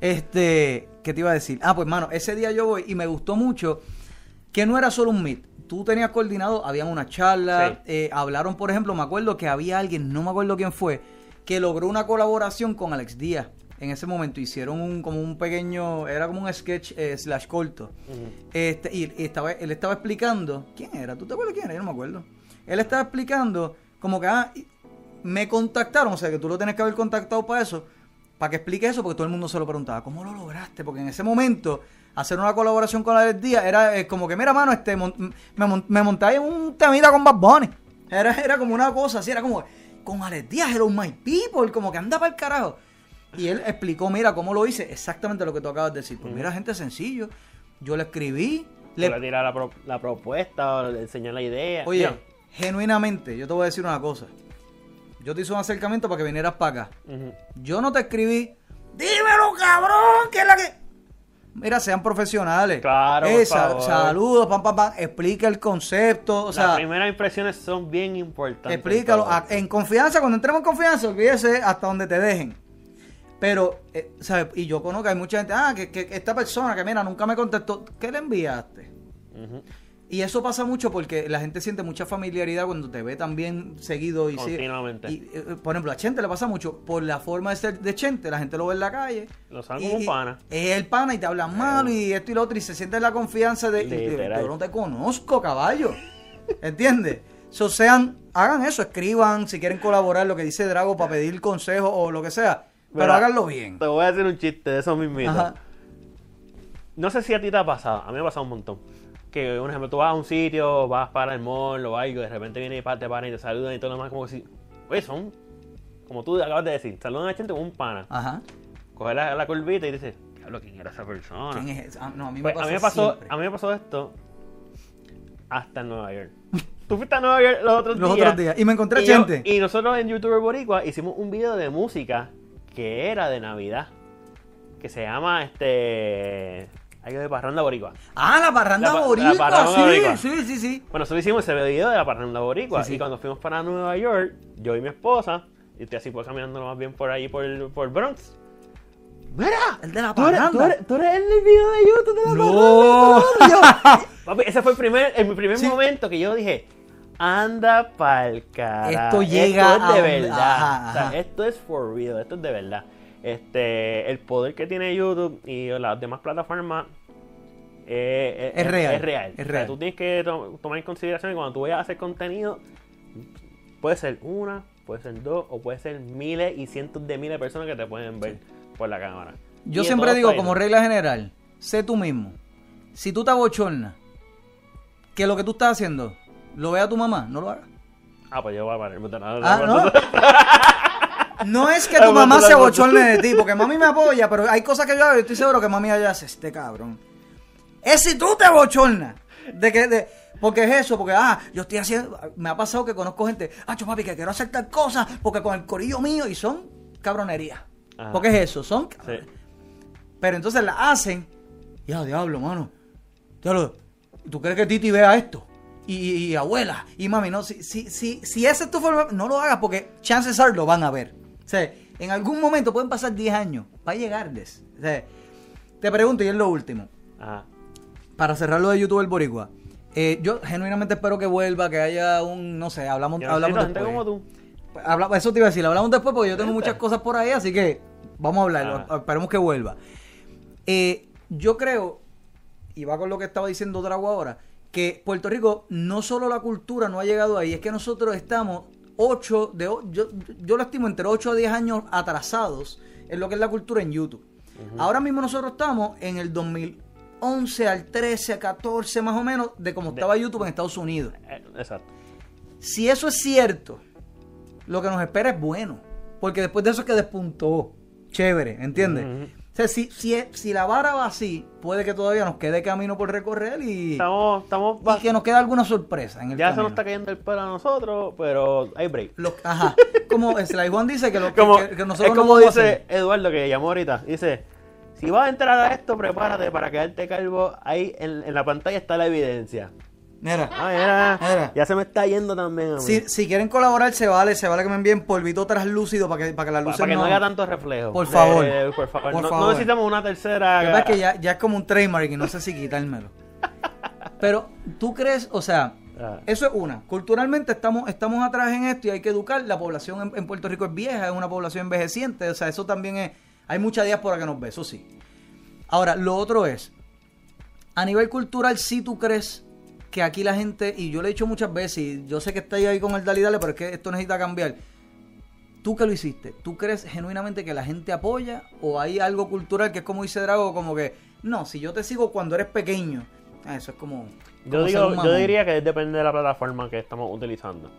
Este, ¿qué te iba a decir? Ah, pues mano, ese día yo voy y me gustó mucho que no era solo un meet. Tú tenías coordinado, habían una charla, Sí. eh, hablaron, por ejemplo, me acuerdo que había alguien, no me acuerdo quién fue, que logró una colaboración con Alex Díaz. En ese momento hicieron un, como un pequeño, era como un sketch eh, slash corto. Este, y, y estaba, él estaba explicando, ¿quién era? ¿Tú te acuerdas quién era? Yo no me acuerdo. Él estaba explicando como que, ah, me contactaron, o sea que tú lo tienes que haber contactado para eso, para que explique eso, porque todo el mundo se lo preguntaba, ¿cómo lo lograste? Porque en ese momento, hacer una colaboración con Alex Díaz era eh, como que, mira, mano, este, mon- me, mon- me monté en un temita con Bad Bunny. Era, era como una cosa así, era como, con Alex Díaz, Hello My People, como que anda para el carajo. Y él explicó, mira, cómo lo hice, exactamente lo que tú acabas de decir. Pues mira, gente sencillo, yo le escribí, le, le tiras la, pro- la propuesta o le enseñas la idea. Oye, Mira, genuinamente, yo te voy a decir una cosa. Yo te hice un acercamiento para que vinieras para acá. Yo no te escribí, dímelo, cabrón, que es la que. Mira, sean profesionales. Claro, Eh, favor. Saludos, pam, pam, pam. Explica el concepto. O Las sea, primeras impresiones son bien importantes. explícalo. en confianza, cuando entremos en confianza, olvídese hasta donde te dejen. Pero, eh, ¿sabes? Y yo conozco que hay mucha gente, ah, que, que esta persona que mira, nunca me contestó. ¿Qué le enviaste? Y eso pasa mucho porque la gente siente mucha familiaridad cuando te ve también seguido y Continuamente. Y, eh, por ejemplo, a Chente le pasa mucho por la forma de ser de Chente. La gente lo ve en la calle. Lo saben como un pana. Es el pana y te hablan mal y esto y lo otro y se siente la confianza de. y- Literal. Yo no te conozco, caballo. ¿Entiendes? So, sean, hagan eso, escriban si quieren colaborar, lo que dice Drago para pedir consejo o lo que sea. Pero háganlo bien. Te voy a decir un chiste de eso mismito. Ajá. No sé si a ti te ha pasado, a mí me ha pasado un montón. Que, un ejemplo, tú vas a un sitio, vas para el mall o algo, y de repente viene y te paran y te saludan y todo lo demás, como que si, oye, son, como tú acabas de decir, saludan a gente como un pana. Ajá. Coge la, la curvita y dices, diablo, ¿quién era esa persona? ¿Quién es ese? Ah, no, a mí me Pues, pasa a, mí me pasó, a mí me pasó esto hasta en Nueva York. Tú fuiste a Nueva York los otros Los días. otros días. Y me encontré y, yo- gente. y nosotros en YouTuber Boricua hicimos un video de música que era de Navidad. Que se llama este. algo de parranda boricua. Ah, la parranda La pa- la boricua, parranda sí, boricua. sí, sí, sí. Bueno, nosotros hicimos ese video de la parranda boricua. Sí, sí. Y cuando fuimos para Nueva York, yo y mi esposa, y estoy así pues caminando más bien por ahí, por, por Bronx. ¡Mira! El de la Tú eres, tú, parranda. eres, tú eres el video de YouTube de la No. parranda. Papi, ese fue el primer, el primer Sí. momento que yo dije, anda pa'l carajo. Esto llega Esto es de verdad. ajá, O sea, ajá. esto es for real, esto es de verdad. Este, el poder que tiene YouTube y las demás plataformas eh, Es real, Es real. es O sea, real. tú tienes que to- tomar en consideración que cuando tú vayas a hacer contenido, puede ser una, puede ser dos, o puede ser miles y cientos de miles de personas que te pueden ver por la cámara. Yo Y siempre digo, países. como regla general, sé tú mismo. Si tú te abochornas, que lo que tú estás haciendo lo vea tu mamá, no lo hagas. Ah, pues yo voy a parar. Ah, ¿no? No es que tu mamá se abochorne de ti, porque mami me apoya, pero hay cosas que yo hago y estoy seguro que mami allá hace este cabrón. Es si tú te abochornas. De que, de, porque es eso, porque, ah, yo estoy haciendo. Me ha pasado que conozco gente, ah, papi, que quiero hacer tal cosa, porque con el corillo mío, y son cabronerías. Porque es eso, son. Sí. Pero entonces la hacen, ya, diablo, mano. Diablo, ¿tú crees que Titi vea esto? Y, y abuela, y mami, no, si, si, si, si esa es tu forma, no lo hagas porque chances are lo van a ver. O sea, en algún momento pueden pasar 10 años, va a llegarles. O sea, te pregunto, y es lo último, Ajá. para cerrar lo de YouTube el Boricua. eh, yo genuinamente espero que vuelva, que haya un, no sé, hablamos, Yo hablamos necesito gente después. como tú. Habla- eso te iba a decir, hablamos después porque yo tengo muchas cosas por ahí, así que vamos a hablar, Ah. esperemos que vuelva. Eh, yo creo, y va con lo que estaba diciendo Drago ahora, que Puerto Rico no solo la cultura no ha llegado ahí, es que nosotros estamos 8, de, yo, yo lo estimo entre 8 a 10 años atrasados en lo que es la cultura en YouTube. Ahora mismo nosotros estamos en el 2011 al 13, a 14 más o menos, de cómo De- estaba YouTube en Estados Unidos. Eh, Exacto. Si eso es cierto, lo que nos espera es bueno. Porque después de eso es que despuntó. Chévere, ¿entiendes? Ujú. O sea, si, si, si la vara va así, puede que todavía nos quede camino por recorrer y, Estamos, estamos y que nos quede alguna sorpresa en el Ya se nos está cayendo el pelo a nosotros, pero hay break. Lo- ajá. Como Sly Juan dice que, lo, que- Como, que, que nosotros es como dice. Eduardo que llamó ahorita. Dice, si vas a entrar a esto, prepárate para quedarte calvo. Ahí en, en la pantalla está la evidencia. Mira, Ah, mira, Mira. Ya se me está yendo también. a mí. si, si quieren colaborar, se vale, se vale que me envíen polvito translúcido para que, para que la luz para que no, haya tanto reflejo. Por favor. Eh, por favor. Por no, necesitamos una tercera. Es que ya, ya es como un trademark y no sé si quitármelo. Pero, ¿tú crees? O sea, Ah. eso es una. Culturalmente estamos, estamos atrás en esto y hay que educar. La población en, en Puerto Rico es vieja, es una población envejeciente. O sea, eso también es... Hay mucha diáspora que nos ve, eso sí. Ahora, lo otro es, a nivel cultural, si tú crees que aquí la gente, y yo le he dicho muchas veces, y yo sé que estáis ahí con el Dali Dale, pero es que esto necesita cambiar. Tú que lo hiciste, ¿tú crees genuinamente que la gente apoya o hay algo cultural que es como dice Drago, como que, no, si yo te sigo cuando eres pequeño, ah, eso es como... Yo, como digo, diría que depende de la plataforma que estamos utilizando.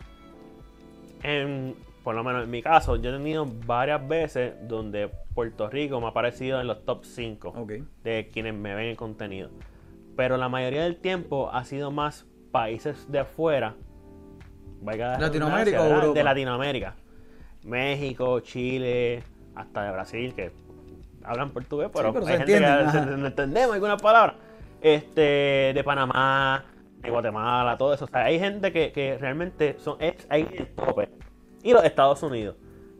En, por lo menos en mi caso, yo he tenido varias veces donde Puerto Rico me ha aparecido en los top 5 Ok. de quienes me ven el contenido. Pero la mayoría del tiempo ha sido más países de afuera. valga ¿Latinoamérica. De Latinoamérica. México, Chile, hasta de Brasil, que hablan portugués, pero, pero hay se gente entienden, que se- ajá. no entendemos algunas palabras. Este, de Panamá, de Guatemala, todo eso. O sea, hay gente que, que realmente son es ahí tope. Y los Estados Unidos.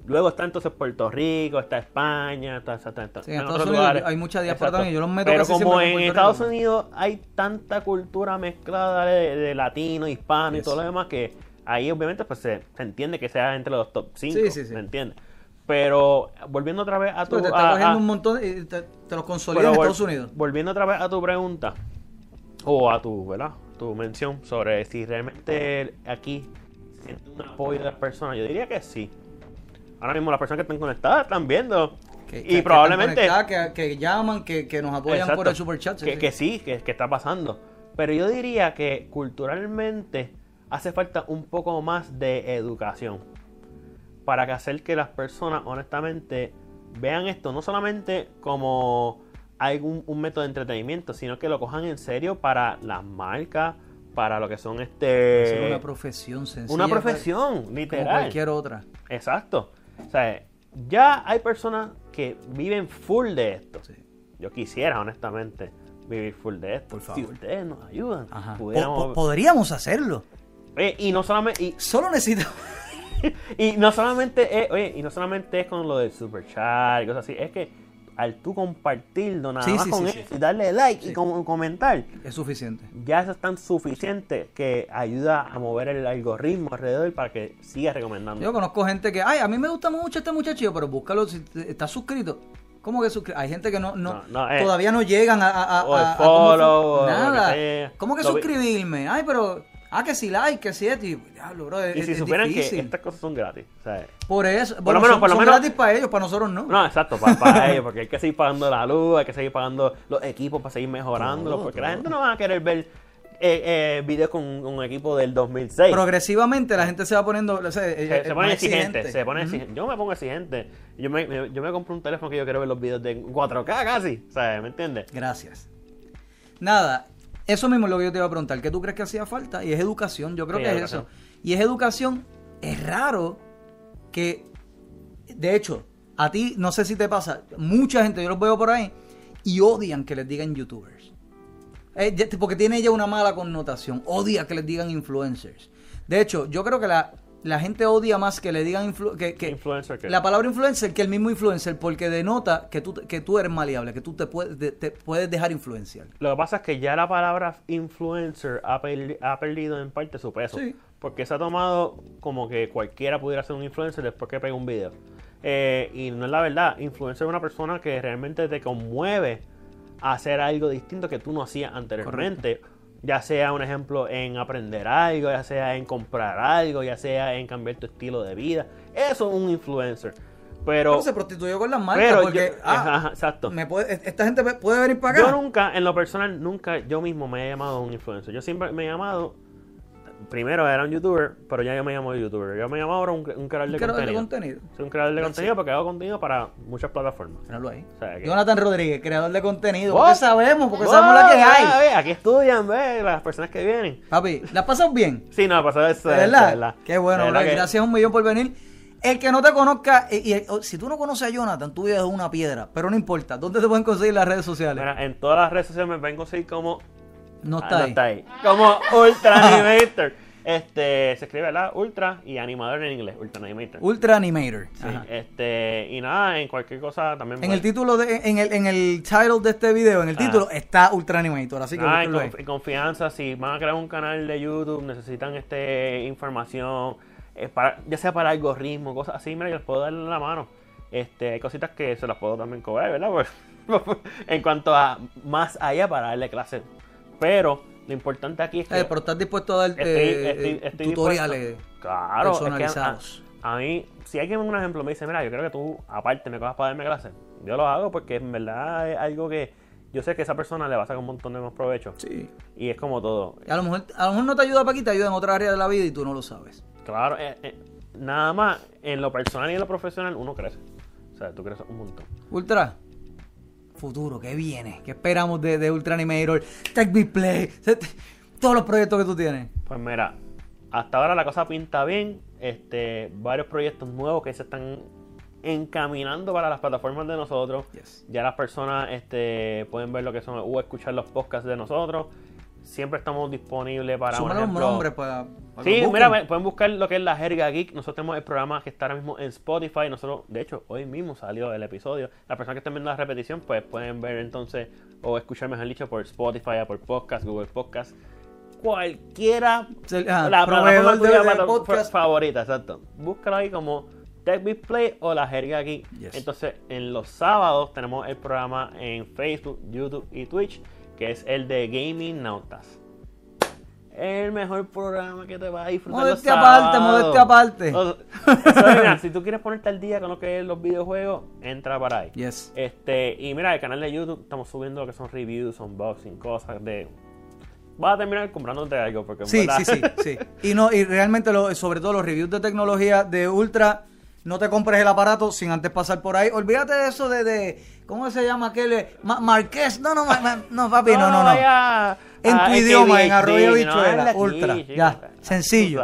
Luego está entonces Puerto Rico, está España, está, está, está- Sí, en otros Estados Unidos lugares. hay mucha diáspora también, yo los meto Pero casi como en Estados Rico. Unidos hay tanta cultura mezclada de, de latino, hispano y todo lo demás que ahí obviamente pues se, se entiende que sea entre los top 5, Sí, sí, sí. ¿me entiendes? Pero volviendo otra vez a tu... Tú te a- está cogiendo a- un montón y te, te los consolida pero en Estados Unidos. Volviendo otra vez a tu pregunta, o a tu, ¿verdad? Tu mención sobre si realmente aquí siente un apoyo de las personas, yo diría que sí. Ahora mismo las personas que están conectadas están viendo. Que- y que- probablemente... que, que llaman, que, que nos apoyan Exacto. por el super chat. que, que sí, que, que está pasando. Pero yo diría que culturalmente hace falta un poco más de educación para que hacer que las personas honestamente vean esto no solamente como algún un método de entretenimiento, sino que lo cojan en serio para las marcas, para lo que son este Es una profesión sencilla. una profesión, Como literal. cualquier otra. Exacto. O sea, ya hay personas que viven full de esto. Sí. Yo quisiera, honestamente, vivir full de esto. Por Si favor. ustedes nos ayudan, pudiéramos- podríamos hacerlo. Oye, y no solamente y, Solo necesitamos. y no solamente es, oye, y no solamente es con lo del super chat y cosas así, es que al tú compartirlo nada Sí, más sí, con sí, sí. y darle like y com- comentar, Es suficiente. ya eso es tan suficiente que ayuda a mover el algoritmo alrededor para que siga recomendando. Yo conozco gente que, ay, a mí me gusta mucho este muchachillo, pero búscalo si estás suscrito. ¿Cómo que suscrito? Hay gente que no, no, No, no, eh. todavía no llegan a, a- a- follow, que nada. ¿Cómo que suscribirme? Ay, pero, ah, que si like, que si esto. Y, diablo, bro, es, y si es supieran que difícil. estas cosas son gratis, o sea, Por eso, Por bueno, lo menos- son, por lo son menos- gratis para ellos, para nosotros no. No, exacto, para, para ellos, porque hay que seguir pagando la luz, hay que seguir pagando los equipos para seguir mejorándolo, Todo, porque la gente no va a querer ver eh, eh, videos con un equipo del 2006. Progresivamente la gente se va poniendo, o sea, se, eh, se pone exigente, se pone exigente. Yo me pongo exigente. Yo me, me- yo me compro un teléfono que yo quiero ver los videos de 4K casi, o sea, ¿me entiendes? Gracias. Nada, eso mismo es lo que yo te iba a preguntar. ¿Qué tú crees que hacía falta? Y es educación, yo creo Sí, que es educación. eso. Y es educación, es raro que, de hecho, a ti, no sé si te pasa, mucha gente, yo los veo por ahí, y odian que les digan youtubers. Eh, porque tiene ya una mala connotación, odia que les digan influencers. De hecho, yo creo que la, la gente odia más que le digan que, que Influencer que- la palabra influencer que el mismo influencer porque denota que tú, que tú eres maleable, que tú te puedes, de- te puedes dejar influenciar. Lo que pasa es que ya la palabra influencer ha, perdi- ha perdido en parte su peso. Sí. Porque se ha tomado como que cualquiera pudiera ser un influencer después que pega un video. Eh, y no es la verdad. Influencer es una persona que realmente te conmueve a hacer algo distinto que tú no hacías anteriormente. Ya sea un ejemplo en aprender algo, ya sea en comprar algo, ya sea en cambiar tu estilo de vida. Eso es un influencer. Pero, Pero se prostituyó con las marcas pero porque yo- ah, ajá, exacto. me puede- esta gente puede venir para Yo acá. nunca, en lo personal, nunca yo mismo me he llamado un influencer. Yo siempre me he llamado, primero era un youtuber, pero ya yo me llamo youtuber. Yo me llamo ahora un, un creador de creador de contenido. contenido. Soy un creador de contenido porque hago contenido para muchas plataformas. Míralo ahí. O sea, que- Jonathan Rodríguez, creador de contenido. What? Porque sabemos, porque sabemos la que hay. ve, aquí estudian, ve, las personas que vienen. Papi, ¿la pasas bien? Sí, no, pasó eso. ¿De verdad? Qué bueno, verdad que- Gracias un millón por venir. El que no te conozca, y, y- o- si tú no conoces a Jonathan, tu vida es una piedra. Pero no importa. ¿Dónde te pueden conseguir las redes sociales? Mira, en todas las redes sociales me ven conseguir como no Ah, está no ahí. está ahí. Como Ultra Animator. Este, se escribe la Ultra y animador en inglés, Ultra Animator. Ultra Animator. Sí, Ajá. este, y nada, en cualquier cosa también. En puede- el título de, en el, en el title de este video, en el título, está Ultra Animator. Así que Ah, en, conf- en confianza, si van a crear un canal de YouTube, necesitan este información, eh, para, ya sea para algoritmo, cosas así, mira, yo les puedo dar la mano. Este, hay cositas que se las puedo también cobrar, ¿verdad? Pues, en cuanto a más allá para darle clases. Pero lo importante aquí es que Eh, pero estás dispuesto a dar estoy- eh, estoy- eh, estoy tutoriales. Claro, es que a- personalizados. A, a mí, si alguien un ejemplo me dice, mira, yo creo que tú, aparte, me cojas para darme clases, yo lo hago porque en verdad es algo que yo sé que a esa persona le va a sacar un montón de más provecho. Sí. Y es como todo. A lo, mejor, a lo mejor no te ayuda para aquí, te ayuda en otra área de la vida y tú no lo sabes. Claro, eh, eh, nada más en lo personal y en lo profesional uno crece. O sea, tú creces un montón. Ultra, futuro, ¿qué viene? ¿Qué esperamos de, de Ultra Animator? Tech Big Play, todos los proyectos que tú tienes. Pues mira, hasta ahora la cosa pinta bien. Este, varios proyectos nuevos que se están encaminando para las plataformas de nosotros. Yes. Ya las personas este, pueden ver lo que son o escuchar los podcasts de nosotros. Siempre estamos disponibles para un los ejemplo- nombres para, para Sí, mira, pueden buscar lo que es la jerga geek. Nosotros tenemos el programa que está ahora mismo en Spotify. Nosotros, de hecho, hoy mismo salió el episodio. Las personas que estén viendo la repetición, pues pueden ver entonces o escuchar, mejor dicho, por Spotify, por Podcast, Google Podcast, cualquiera ah, la plataforma de- de podcast. favorita, exacto. Búscalo ahí como Tech Big Play o la jerga geek. Yes. Entonces, en los sábados tenemos el programa en Facebook, YouTube y Twitch, que es el de Gaming Nautas. El mejor programa que te va a disfrutar. los Modestia aparte, sábados. modestia aparte. Eso es, mira, si tú quieres ponerte al día con lo que es los videojuegos, entra para ahí. Yes. Este, y mira, el canal de YouTube estamos subiendo lo que son reviews, unboxing, cosas de. Vas a terminar comprándote algo porque Sí, verdad- sí, sí, sí. Y no, y realmente lo, sobre todo los reviews de tecnología de Ultra No te compres el aparato sin antes pasar por ahí. Olvídate de eso de, de ¿cómo se llama aquel? eh, Ma- Marqués. No, no, ma- no, papi, no, no, no. En a tu idioma, en arroyo bichuela, ultra. Ya, sencillo.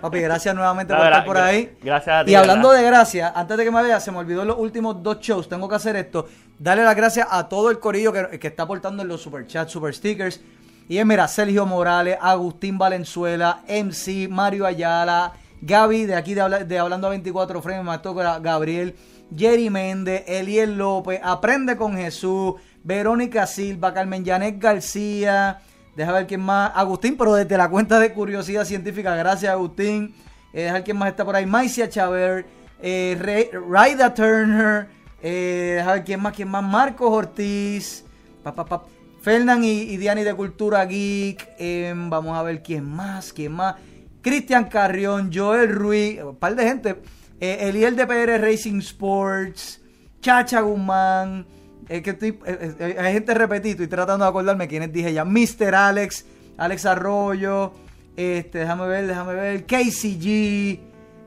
Papi, gracias nuevamente por estar por ahí. gracias a ti, Y hablando de gracias, antes de que me vea, se me olvidó los últimos dos shows. Tengo que hacer esto. Darle las gracias a todo el corillo que, que está aportando en los super chats, super stickers. Y es, mira, Sergio Morales, Agustín Valenzuela, MC, Mario Ayala, Gaby de aquí de, Habla- de Hablando a 24 Frames, me toca Gabriel, Jerry Méndez, Eliel López, Aprende con Jesús, Verónica Silva, Carmen Janet García, deja ver quién más, Agustín, pero desde la cuenta de Curiosidad Científica, gracias Agustín, eh, deja ver quién más está por ahí, Maicia Chaver, eh, Raida Turner, eh, deja ver quién más, quién más, Marcos Ortiz, pa, Fernán y, y Diani de Cultura Geek, em, vamos a ver quién más, quién más, Cristian Carrión, Joel Ruiz, un par de gente, eh, Eliel de PR Racing Sports, Chacha Guzmán, es que estoy, eh, eh, hay gente repetida, estoy tratando de acordarme quiénes dije ya, Mr. Alex, Alex Arroyo, este, déjame ver, déjame ver, KCG,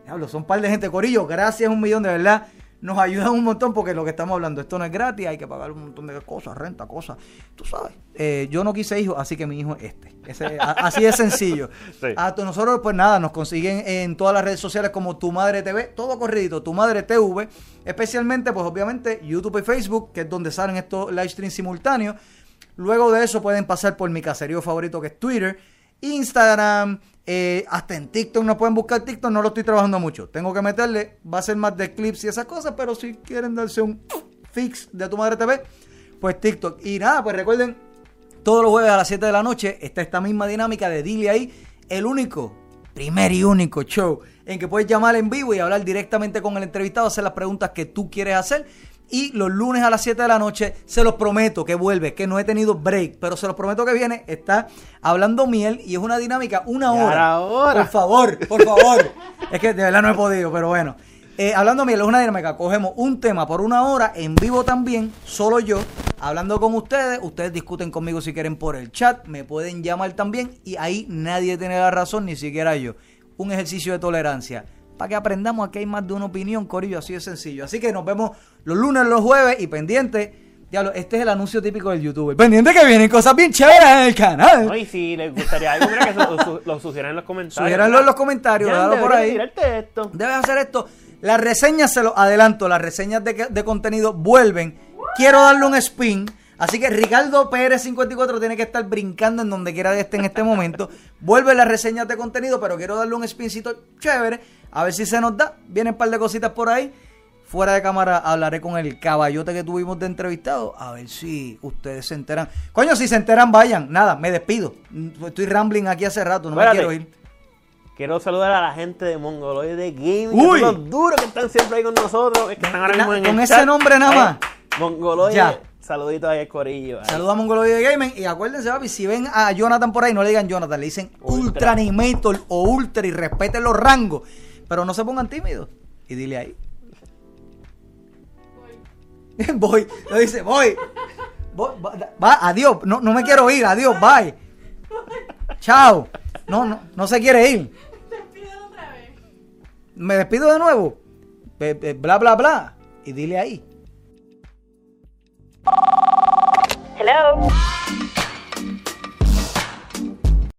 Diablo, son un par de gente, Corillo, gracias un millón de verdad. Nos ayudan un montón porque lo que estamos hablando, esto no es gratis, hay que pagar un montón de cosas, renta, cosas. Tú sabes, eh, yo no quise hijo, así que mi hijo es este. Ese- a- así de sencillo. Sí. A nosotros, pues nada, nos consiguen en todas las redes sociales como Tu Madre TV, todo corridito, Tu Madre TV, especialmente, pues obviamente, YouTube y Facebook, que es donde salen estos live streams simultáneos. Luego de eso pueden pasar por mi caserío favorito que es Twitter, Instagram, eh, hasta en TikTok nos pueden buscar TikTok, no lo estoy trabajando mucho. Tengo que meterle, va a ser más de clips y esas cosas, pero si quieren darse un fix de tu madre TV, pues TikTok. Y nada, pues recuerden, todos los jueves a las 7 de la noche está esta misma dinámica de Dile ahí, el único, primer y único show en que puedes llamar en vivo y hablar directamente con el entrevistado, hacer las preguntas que tú quieres hacer. Y los lunes a las 7 de la noche, se los prometo que vuelve, que no he tenido break, pero se los prometo que viene, está hablando miel y es una dinámica una hora. Por favor, por favor. es que de verdad no he podido, pero bueno. Eh, hablando miel, es una dinámica. Cogemos un tema por una hora, en vivo también, solo yo, hablando con ustedes. Ustedes discuten conmigo si quieren por el chat, me pueden llamar también y ahí nadie tiene la razón, ni siquiera yo. Un ejercicio de tolerancia. Para que aprendamos que hay más de una opinión, Corillo, así de sencillo. Así que nos vemos los lunes, los jueves y pendiente. Diablo, este es el anuncio típico del youtuber. Pendiente que vienen cosas bien chéveres en el canal. No, y si les gustaría algo, que su- lo sugieran en los comentarios. Sugiéranlo en los comentarios, Ya, por ahí. esto. Debes hacer esto. Las reseñas, se lo adelanto, las reseñas de, de contenido vuelven. Quiero darle un spin. Así que Ricardo PR54 tiene que estar brincando en donde quiera que esté en este momento. Vuelve las reseñas de contenido, pero quiero darle un spincito chévere. A ver si se nos da. Vienen un par de cositas por ahí. Fuera de cámara hablaré con el caballote que tuvimos de entrevistado. A ver si ustedes se enteran. Coño, si se enteran, vayan. Nada, me despido. Estoy rambling aquí hace rato, no Espérate. me quiero ir. Quiero saludar a la gente de Mongoloid de Gaming. Uy. que son los duros que están siempre ahí con nosotros. que están ahora mismo en con el ese chat. nombre nada Ahí, más. Mongoloid. Ya. Saluditos ahí al corillo. ahí. Saludos a Mongoloid de Gaming y acuérdense, papi, si ven a Jonathan por ahí, no le digan Jonathan, le dicen Ultra, Ultra. Animator o Ultra y respeten los rangos. Pero no se pongan tímidos. Y dile ahí. voy. Lo dice, voy. Voy, va, va, adiós. No, no me quiero ir, adiós, bye. Chao. No, no, no se quiere ir. Despídelo otra vez. Me despido de nuevo. Bla, bla, bla. Y dile ahí. Hello.